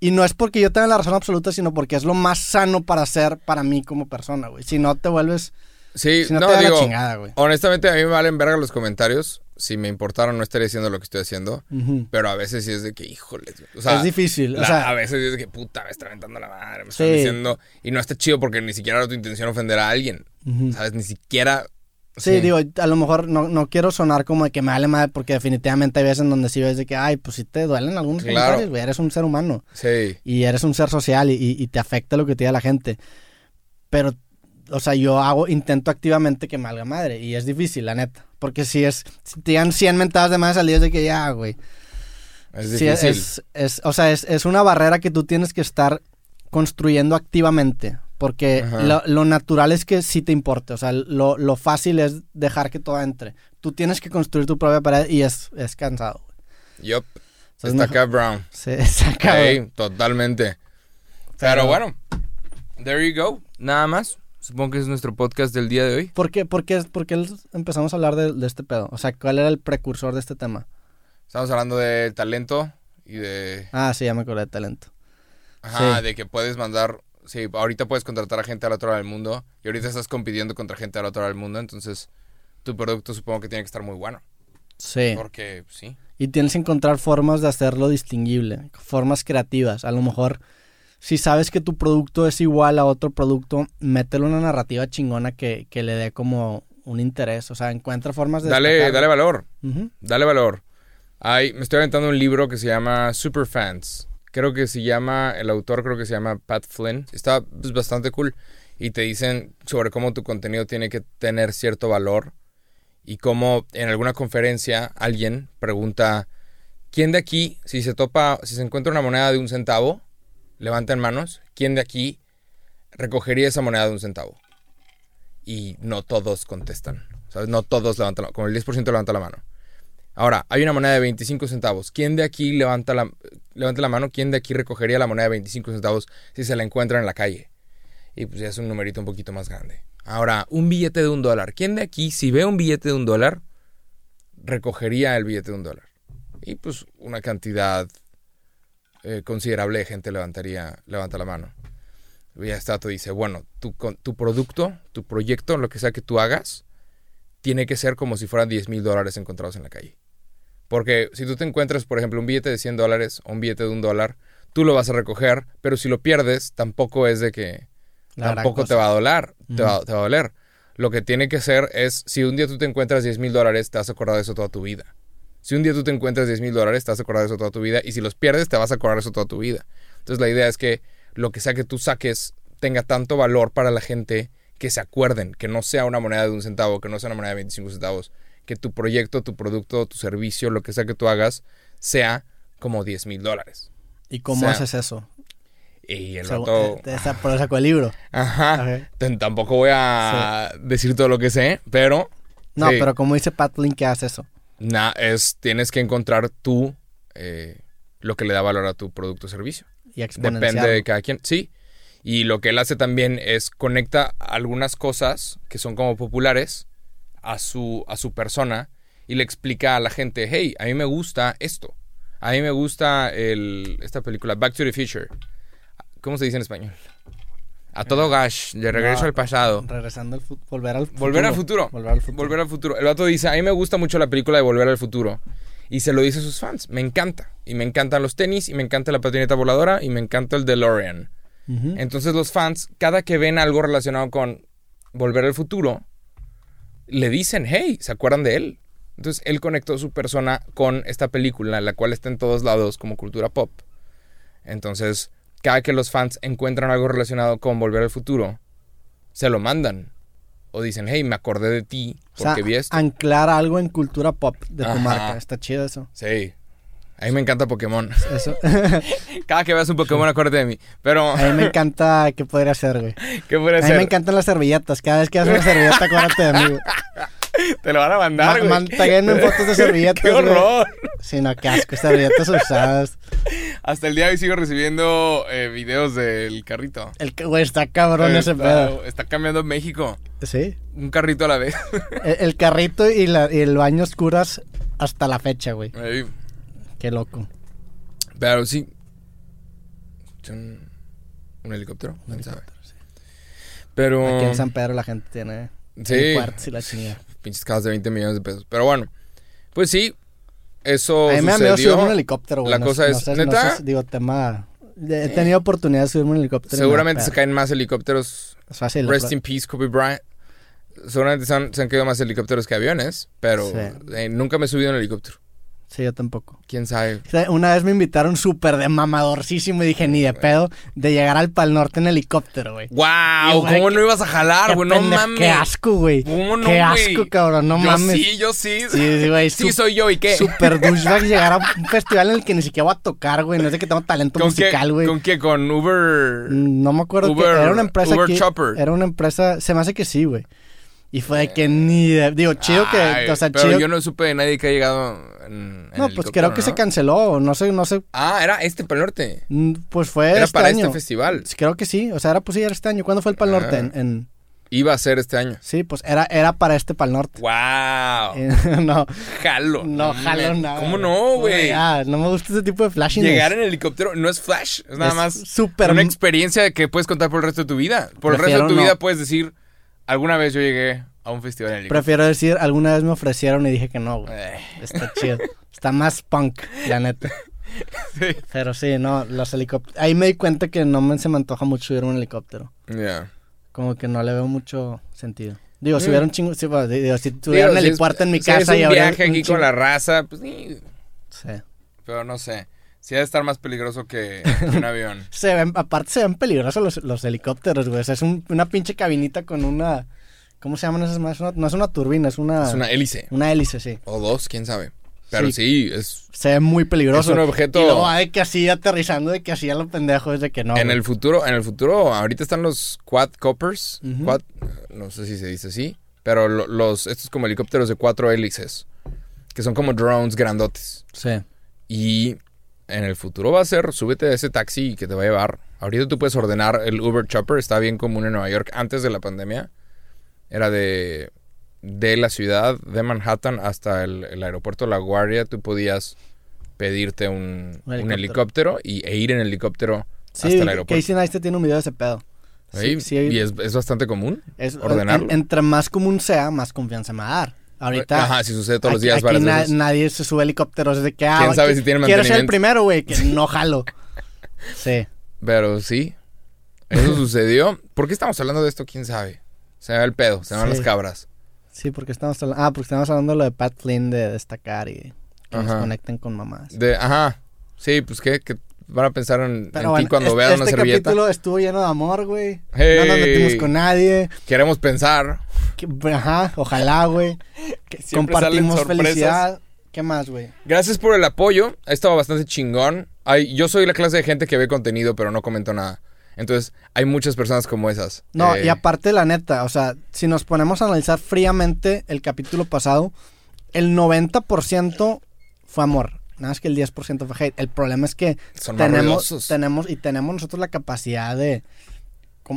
Y no es porque yo tenga la razón absoluta, sino porque es lo más sano para hacer para mí como persona, güey. Si no te vuelves... Sí, Si no, no, te la digo, chingada, güey. honestamente a mí me valen verga los comentarios. Si me importaron no estaría haciendo lo que estoy haciendo. Pero a veces sí es de que, híjole. O sea, es difícil. O sea, a veces es de que, puta, me está aventando la madre, me están Sí. diciendo. Y no está chido porque ni siquiera era tu intención ofender a alguien. ¿Sabes? Ni siquiera. Sí, digo, a lo mejor no, no quiero sonar como de que me vale madre, porque definitivamente hay veces en donde sí ves de que, ay, pues si te duelen algunos Claro. comentarios, güey, eres un ser humano Sí. y eres un ser social y, y- y te afecta lo que te diga la gente. Pero, o sea, yo hago, intento activamente que me valga madre y es difícil, la neta. Porque si es, si te dan 100 mentadas de más al día es de que ya, güey. Es Sí, difícil. es, es- o sea, es, es una barrera que tú tienes que estar construyendo activamente. Porque lo, lo natural es que sí te importe. O sea, lo, lo fácil es dejar que todo entre. Tú tienes que construir tu propia pared y es, es cansado. Yup. Está mejor- acá, Brown. Sí, acabó. Ey, totalmente. Pero, Pero- bueno, there you go. Nada más. Supongo que es nuestro podcast del día de hoy. ¿Por qué, por qué- por qué empezamos a hablar de, de este pedo? O sea, ¿cuál era el precursor de este tema? Estamos hablando de talento y de. Ah, sí, ya me acordé de talento. Ajá, Sí. de que puedes mandar. Sí, ahorita puedes contratar a gente al otro lado del mundo. Y ahorita estás compitiendo contra gente al otro lado del mundo. Entonces, tu producto supongo que tiene que estar muy bueno. Sí. Porque, sí. Y tienes que encontrar formas de hacerlo distinguible, formas creativas. A lo mejor, si sabes que tu producto es igual a otro producto, métele una narrativa chingona que, que le dé como un interés. O sea, encuentra formas de... Dale, dale valor. Dale valor. Hay, me estoy aventando un libro que se llama Superfans. Creo que se llama, el autor creo que se llama Pat Flynn. Está pues, bastante cool. Y te dicen sobre cómo tu contenido tiene que tener cierto valor. Y cómo en alguna conferencia alguien pregunta, ¿quién de aquí, si se topa, si se encuentra una moneda de un centavo, levanten manos, ¿quién de aquí recogería esa moneda de un centavo? Y no todos contestan. No todos levantan Como el 10% levanta la mano. Ahora, hay una moneda de 25 centavos. ¿Quién de aquí levanta la, levanta la mano? ¿Quién de aquí recogería la moneda de 25 centavos si se la encuentra en la calle? Y pues ya es un numerito un poquito más grande. Ahora, un billete de un dólar. ¿Quién de aquí, si ve un billete de un dólar, recogería el billete de un dólar? Y pues una cantidad eh, considerable de gente levantaría, levanta la mano. Y ya está, dice, bueno, tu, tu producto, tu proyecto, lo que sea que tú hagas, tiene que ser como si fueran 10 mil dólares encontrados en la calle. Porque si tú te encuentras, por ejemplo, un billete de 100 dólares o un billete de un dólar, tú lo vas a recoger, pero si lo pierdes, tampoco es de que La tampoco te va a doler, te, va, te va a doler. Lo que tiene que ser es, si un día tú te encuentras 10 mil dólares, te vas a acordar de eso toda tu vida. Si un día tú te encuentras 10 mil dólares, te vas a acordar de eso toda tu vida. Y si los pierdes, te vas a acordar de eso toda tu vida. Entonces la idea es que lo que sea que tú saques tenga tanto valor para la gente que se acuerden, que no sea una moneda de un centavo, que no sea una moneda de 25 centavos, que tu proyecto, tu producto, tu servicio, lo que sea que tú hagas, sea como 10 mil dólares. ¿Y cómo O sea, haces eso? Y el O sea, rato... eh, te- por sacó el libro. Ajá. Tampoco voy a decir todo lo que sé, pero... No, sí. pero como dice Pat Link, ¿qué hace eso? Na- es, tienes que encontrar tú eh, lo que le da valor a tu producto o servicio. y. Depende de cada quien. Sí. Y lo que él hace también es conecta algunas cosas que son como populares a su, a su persona y le explica a la gente, hey, a mí me gusta esto. A mí me gusta el, esta película, Back to the Future. ¿Cómo se dice en español? A todo gas, de regreso No, al pasado. Regresando al futuro. Volver al futuro. Volver al futuro. Volver al futuro. Volver al futuro. El vato dice, a mí me gusta mucho la película de Volver al futuro. Y se lo dice a sus fans. Me encanta. Y me encantan los tenis, y me encanta la patineta voladora, y me encanta el DeLorean. Entonces los fans, cada que ven algo relacionado con Volver al futuro, le dicen, hey, ¿se acuerdan de él? Entonces él conectó su persona con esta película, la cual está en todos lados como cultura pop. Entonces, cada que los fans encuentran algo relacionado con Volver al futuro, se lo mandan. O dicen, hey, me acordé de ti O sea, porque vi esto. anclar algo en cultura pop de tu Ajá. marca. Está chido eso. Sí. A mí me encanta Pokémon. Eso. Cada que veas un Pokémon, acuérdate de mí. Pero, A mí me encanta qué podría hacer, güey. ¿qué puede A mí me encantan las servilletas. Cada vez que haces una servilleta, acuérdate de mí, güey. Te lo van a mandar, Ma- güey. en fotos de servilletas, ¡Qué güey. horror! Sí, no, qué asco. Servilletas usadas. Hasta el día de hoy sigo recibiendo eh, videos del carrito. El güey, está cabrón ese pedo. está cambiando México. Sí. Un carrito a la vez. El, el carrito y, la, y el baño oscuras hasta la fecha, güey. Qué loco. Pero sí. Un, un helicóptero, sabe. Pero. Aquí en San Pedro la gente tiene Sí. cuartos y la chingada. Pinches casas de 20 millones de pesos. Pero bueno. Pues sí. Eso A mí me da miedo subirme un helicóptero, güey. La No- cosa no es, sé- no ¿neta? sé, digo, tema... He tenido oportunidad de subirme un helicóptero. Seguramente se caen más helicópteros. Es fácil. Rest in peace, Kobe Bryant. Seguramente se han, se han caído más helicópteros que aviones. Pero Sí. eh, nunca me he subido en un helicóptero. Sí, yo tampoco. Quién sabe. Una vez me invitaron súper de mamadorcísimo y dije, ni de pedo, de llegar al Pal Norte en helicóptero, güey. ¡Wow! Güey, ¿Cómo no ibas a jalar, güey? No mames. Qué asco, güey. ¿Cómo no, Qué güey? asco, cabrón. No yo mames. sí, yo sí. Sí, sí, güey. Sí, soy yo, ¿y qué? Super douchebag llegar a un festival en el que ni siquiera voy a tocar, güey. No sé que tengo talento ¿Con qué, musical, güey. ¿Con qué? ¿Con Uber? No me acuerdo Uber- que era una empresa Uber aquí- Chopper. Era una empresa, se me hace que sí, güey. Y fue de que ni de, digo, chido que, o sea, pero chido. yo no supe de nadie que ha llegado en, en no, pues creo que se canceló, no sé, no sé, Ah, era este para el norte. mm, pues fue Era este para año. este festival. Creo que sí, o sea, era pues sí, era este año. ¿Cuándo fue el Pal Norte? Ah. En, en- Iba a ser este año. sí, pues era, era para este Pal Norte. ¡Wow! No, Jalo. no jalo me- nada. ¿Cómo no, güey? Ah, no me gusta ese tipo de flashiness. Llegar en helicóptero no es flash, es nada Es más súper- una experiencia que puedes contar por el resto de tu vida. Por el resto de tu no. vida puedes decir, alguna vez yo llegué a un festival en helicóptero. Prefiero decir, alguna vez me ofrecieron y dije que no, güey. Eh, Está chido. Está más punk, la neta. sí. Pero sí, no, los helicópteros. Ahí me di cuenta que no me, se me antoja mucho subir un helicóptero. Ya. Como que no le veo mucho sentido. Digo, si Mm. hubiera un chingo. Sí, bueno, digo, si tuviera un Digo, si helipuerto en mi si es casa y un habría viaje un aquí chingo- con la raza, pues sí, Sí. pero no sé. Sí ha de estar más peligroso que, un avión. Se ven, aparte se ven peligrosos los, los helicópteros, güey. O sea, es un- una pinche cabinita con una. ¿Cómo se llaman esas más? No es una turbina, es una. Es una hélice. una hélice, sí. O dos, quién sabe. Pero Sí. sí, es Se ve muy peligroso. Es un objeto- Y luego va de que así aterrizando, de que así a lo pendejo, es de que no. en güey. el futuro, en el futuro, ahorita están los quadcopters, Ujú. quad, no sé si se dice así, pero lo- los estos como helicópteros de cuatro hélices, que son como drones grandotes. Sí. Y en el futuro va a ser, súbete a ese taxi que te va a llevar. Ahorita tú puedes ordenar el Uber Chopper, está bien común en Nueva York antes de la pandemia. Era de, de la ciudad, de Manhattan hasta el, el aeropuerto La Guardia, tú podías pedirte un, Un un helicóptero. y, e ir en helicóptero Sí, hasta el aeropuerto. Casey Neistat tiene un video de ese pedo. Sí, sí, y es, es bastante común. es- ordenarlo. en- entre más común sea, más confianza me va a dar. Ahorita. Ajá, si sucede todos los días aquí na- veces. nadie se sube helicópteros de que. Ah, ¿Quién sabe si tiene Quiero ser el primero, güey, que no jalo. Sí. Pero sí, eso sucedió. ¿Por qué estamos hablando de esto? ¿Quién sabe? Se me va el pedo, se me van Sí. las cabras. Sí, porque estamos hablando. Ah, porque estamos hablando de lo de Pat Flynn de destacar y que nos conecten con mamás. De, ajá. Sí, pues ¿qué? que van a pensar en, Pero en bueno, ti cuando este, vean una este servilleta. capítulo estuvo lleno de amor, güey. Hey. No nos metimos con nadie. Queremos pensar. Que- ajá, ojalá, güey. Que Compartimos felicidad. ¿Qué más, güey? Gracias por el apoyo. Ha estado bastante chingón. Ay, yo soy la clase de gente que ve contenido, pero no comento nada. Entonces, hay muchas personas como esas. No, Eh, y aparte, la neta, o sea, si nos ponemos a analizar fríamente el capítulo pasado, el 90% fue amor. nada más que el 10% fue hate. El problema es que Son tenemos, tenemos, y tenemos nosotros la capacidad de,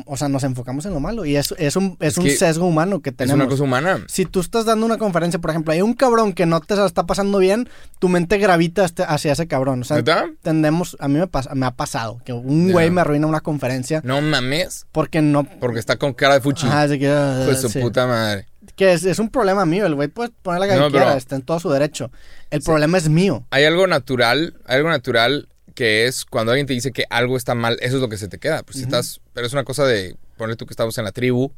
o sea, nos enfocamos en lo malo. Y es, es un, es Es un que sesgo humano que Es tenemos. una cosa humana. Si tú estás dando una conferencia, por ejemplo, hay un cabrón que no te está pasando bien, tu mente gravita este- hacia ese cabrón. O sea, tendemos, a mí me, pasa, me ha pasado que un güey me arruina una conferencia No mames. porque no... Porque está con cara de fuchi. Es de que, ah, Pues su sí. puta madre. Que es, es un problema mío, el güey puede poner la que No, quiera, está en todo su derecho. El problema es mío. Hay algo natural, hay algo natural que es cuando alguien te dice que algo está mal, eso es lo que se te queda. Pues si estás, pero es una cosa de poner tú que estamos en la tribu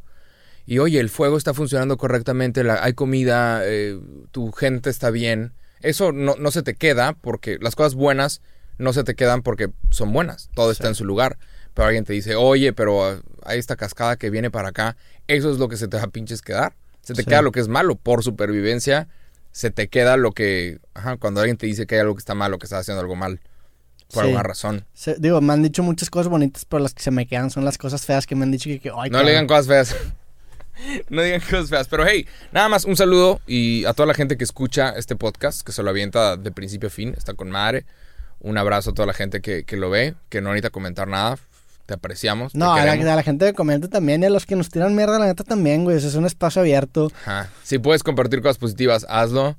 y oye, el fuego está funcionando correctamente, la- hay comida, eh, tu gente está bien. Eso no, no se te queda porque las cosas buenas no se te quedan porque son buenas, todo está en su lugar. Pero alguien te dice, oye, pero ah, hay esta cascada que viene para acá, eso es lo que se te va a pinches quedar. Se te Sí. queda lo que es malo por supervivencia se te queda lo que, ajá, cuando alguien te dice que hay algo que está mal o que estás haciendo algo mal, por Sí. alguna razón. Se- digo, me han dicho muchas cosas bonitas, pero las que se me quedan son las cosas feas que me han dicho que... que, ay, No le digan cosas feas. no digan cosas feas. Pero hey, nada más un saludo y a toda la gente que escucha este podcast, que se lo avienta de principio a fin, está con madre. Un abrazo a toda la gente que, que lo ve, que no necesita comentar nada. Te apreciamos. te No, a la, queremos. a la gente que comenta también y a los que nos tiran mierda, la neta también, güey. Es un espacio abierto. Ajá. Si puedes compartir cosas positivas, hazlo.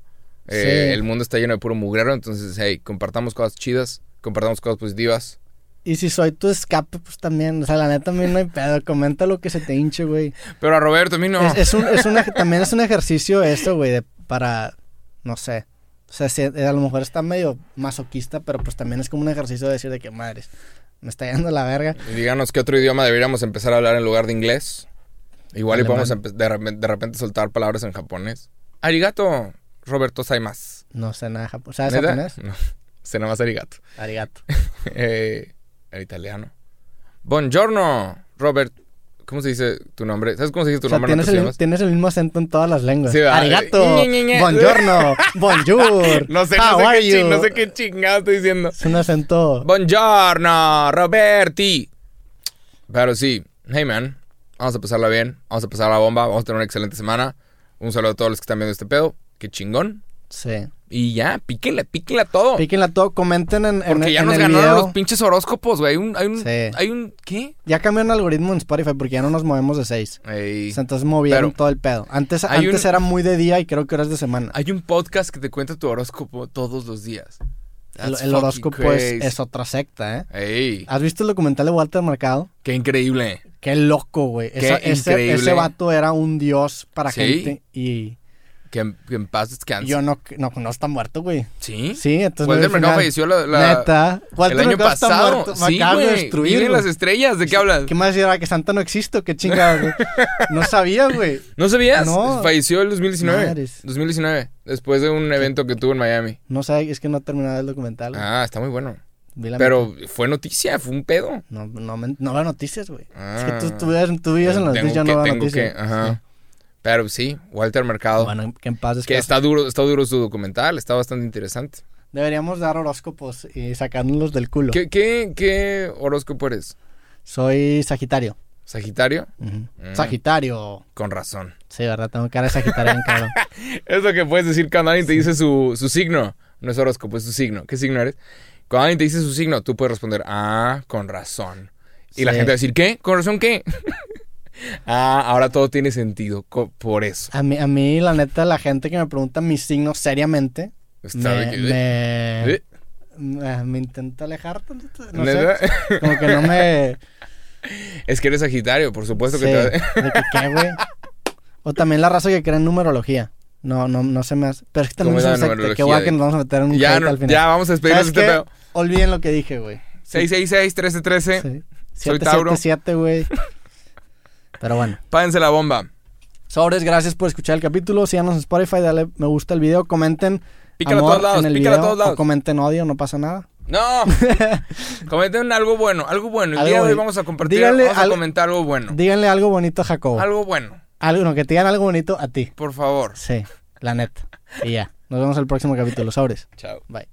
Eh, Sí. El mundo está lleno de puro mugrero, entonces, hey, compartamos cosas chidas, compartamos cosas positivas. Y si soy tu escape, pues también. O sea, la neta también no hay pedo. Comenta lo que se te hinche, güey. Pero a Roberto, a mí no. Es, es un, es un también es un ejercicio eso, güey, de- para, no sé. O sea, si- a lo mejor está medio masoquista, pero pues también es como un ejercicio de decir de que madres, me está yendo la verga. Y díganos qué otro idioma deberíamos empezar a hablar en lugar de inglés. Igual y podemos de, repente, de repente soltar palabras en japonés. Arigato, Roberto Saimas. No sé nada japonés. ¿Sabes ¿Neta? japonés? No, nada más arigato. Arigato. Eh, el italiano. Buongiorno, Robert. ¿Cómo se dice tu nombre? ¿Sabes cómo se dice tu O sea, nombre? en tienes otros el, tienes el mismo acento en todas las lenguas. Arigato. Ñe. Buongiorno. Bonjour. No sé, How no sé, are qué ching- you? no sé qué chingado estoy diciendo. Es un acento. Buongiorno, Roberti. Pero sí, hey man, vamos a pasarla bien, vamos a pasar la bomba, vamos a tener una excelente semana. Un saludo a todos los que están viendo este pedo, qué chingón. Sí. Y ya, píquenle, píquenle a todo. Píquenla todo. Comenten en, en, porque ya en nos el ganaron video. los pinches horóscopos, güey. Hay un, hay un, Sí. hay un, ¿qué? Ya cambiaron el algoritmo en Spotify porque ya no nos movemos de 6. Ey, Entonces movieron Pero- todo el pedo. Antes, antes un- era muy de día y creo que ahora es de semana. hay un podcast que te cuenta tu horóscopo todos los días. El, horóscopo es, otra secta, ¿eh? Ey, ¿Has visto el documental de Walter Mercado? qué increíble. Qué loco, güey. Qué Esa- ese, ese vato era un dios para Sí. gente y Que, en- que en paz descanse. yo no, no, no está muerto, güey. ¿Sí? Sí, entonces... Walter no Mercado falleció la, la- Neta. Walter el año Mercado está pasado. muerto. Me sí, acabas de destruir, las estrellas. ¿De qué hablas? ¿Qué más era? Que Santa no existo. Qué chingada, güey. No sabía, güey. ¿No sabías? No. Falleció el 2019. Madres. 2019. Después de un evento que tuvo en Miami. No sé, es que no he terminado el documental. güey. Ah, está muy bueno. Pero fue noticia, fue un pedo. No, no, no veo noticias, güey. Es que Ah. tú, tú, vives, tú vives en las noticias, yo no tengo noticias. que- ajá. Pero sí, Walter Mercado. Bueno, que en paz que descanse. está duro, está duro su documental, está bastante interesante. Deberíamos dar horóscopos y sacárnoslos del culo. ¿Qué, qué, qué horóscopo eres? Soy Sagitario. ¿Sagitario? Mm. Sagitario. Con razón. Sí, ¿verdad? Tengo cara de Sagitario bien cabrón. Es lo que puedes decir cuando alguien te dice su, su signo. No es horóscopo, es su signo. ¿Qué signo eres? Cuando alguien te dice su signo, tú puedes responder, ah, con razón. Y la gente va a decir, ¿qué? ¿Con razón qué? ah, ahora todo tiene sentido. por eso. A mí, a mí, la neta, la gente que me pregunta mi signo seriamente, Está me, que- me, ¿Eh? me- me intenta alejar No ¿Neta? sé. Como que no me... Es que eres Sagitario, por supuesto Sí, que te de que qué, güey. O también la raza que cree en numerología. No, no, no se me hace. Pero es que también ¿Cómo es guay de- que nos vamos a meter en un ya, no- al final. ya vamos a despedirnos de ¿Sabes este pedo. Olviden lo que dije, güey. 666-1313. Sí. Soy Tauro. 777, güey. Pero bueno. Pádense la bomba. Sobres, gracias por escuchar el capítulo. Síganos en Spotify, dale me gusta al video, comenten Pícala a todos lados, en el pícala a video todos lados. o comenten odio, no pasa nada. No. Comenten algo bueno, algo bueno. El Algo día de hoy vamos a compartir, Díganle vamos a al- comentar algo bueno. Díganle algo bonito a Jacobo. Algo bueno, Algo, no, que te digan algo bonito a ti. por favor. Sí, la neta. Y ya. Nos vemos el próximo capítulo. Sobres. Chao. Bye.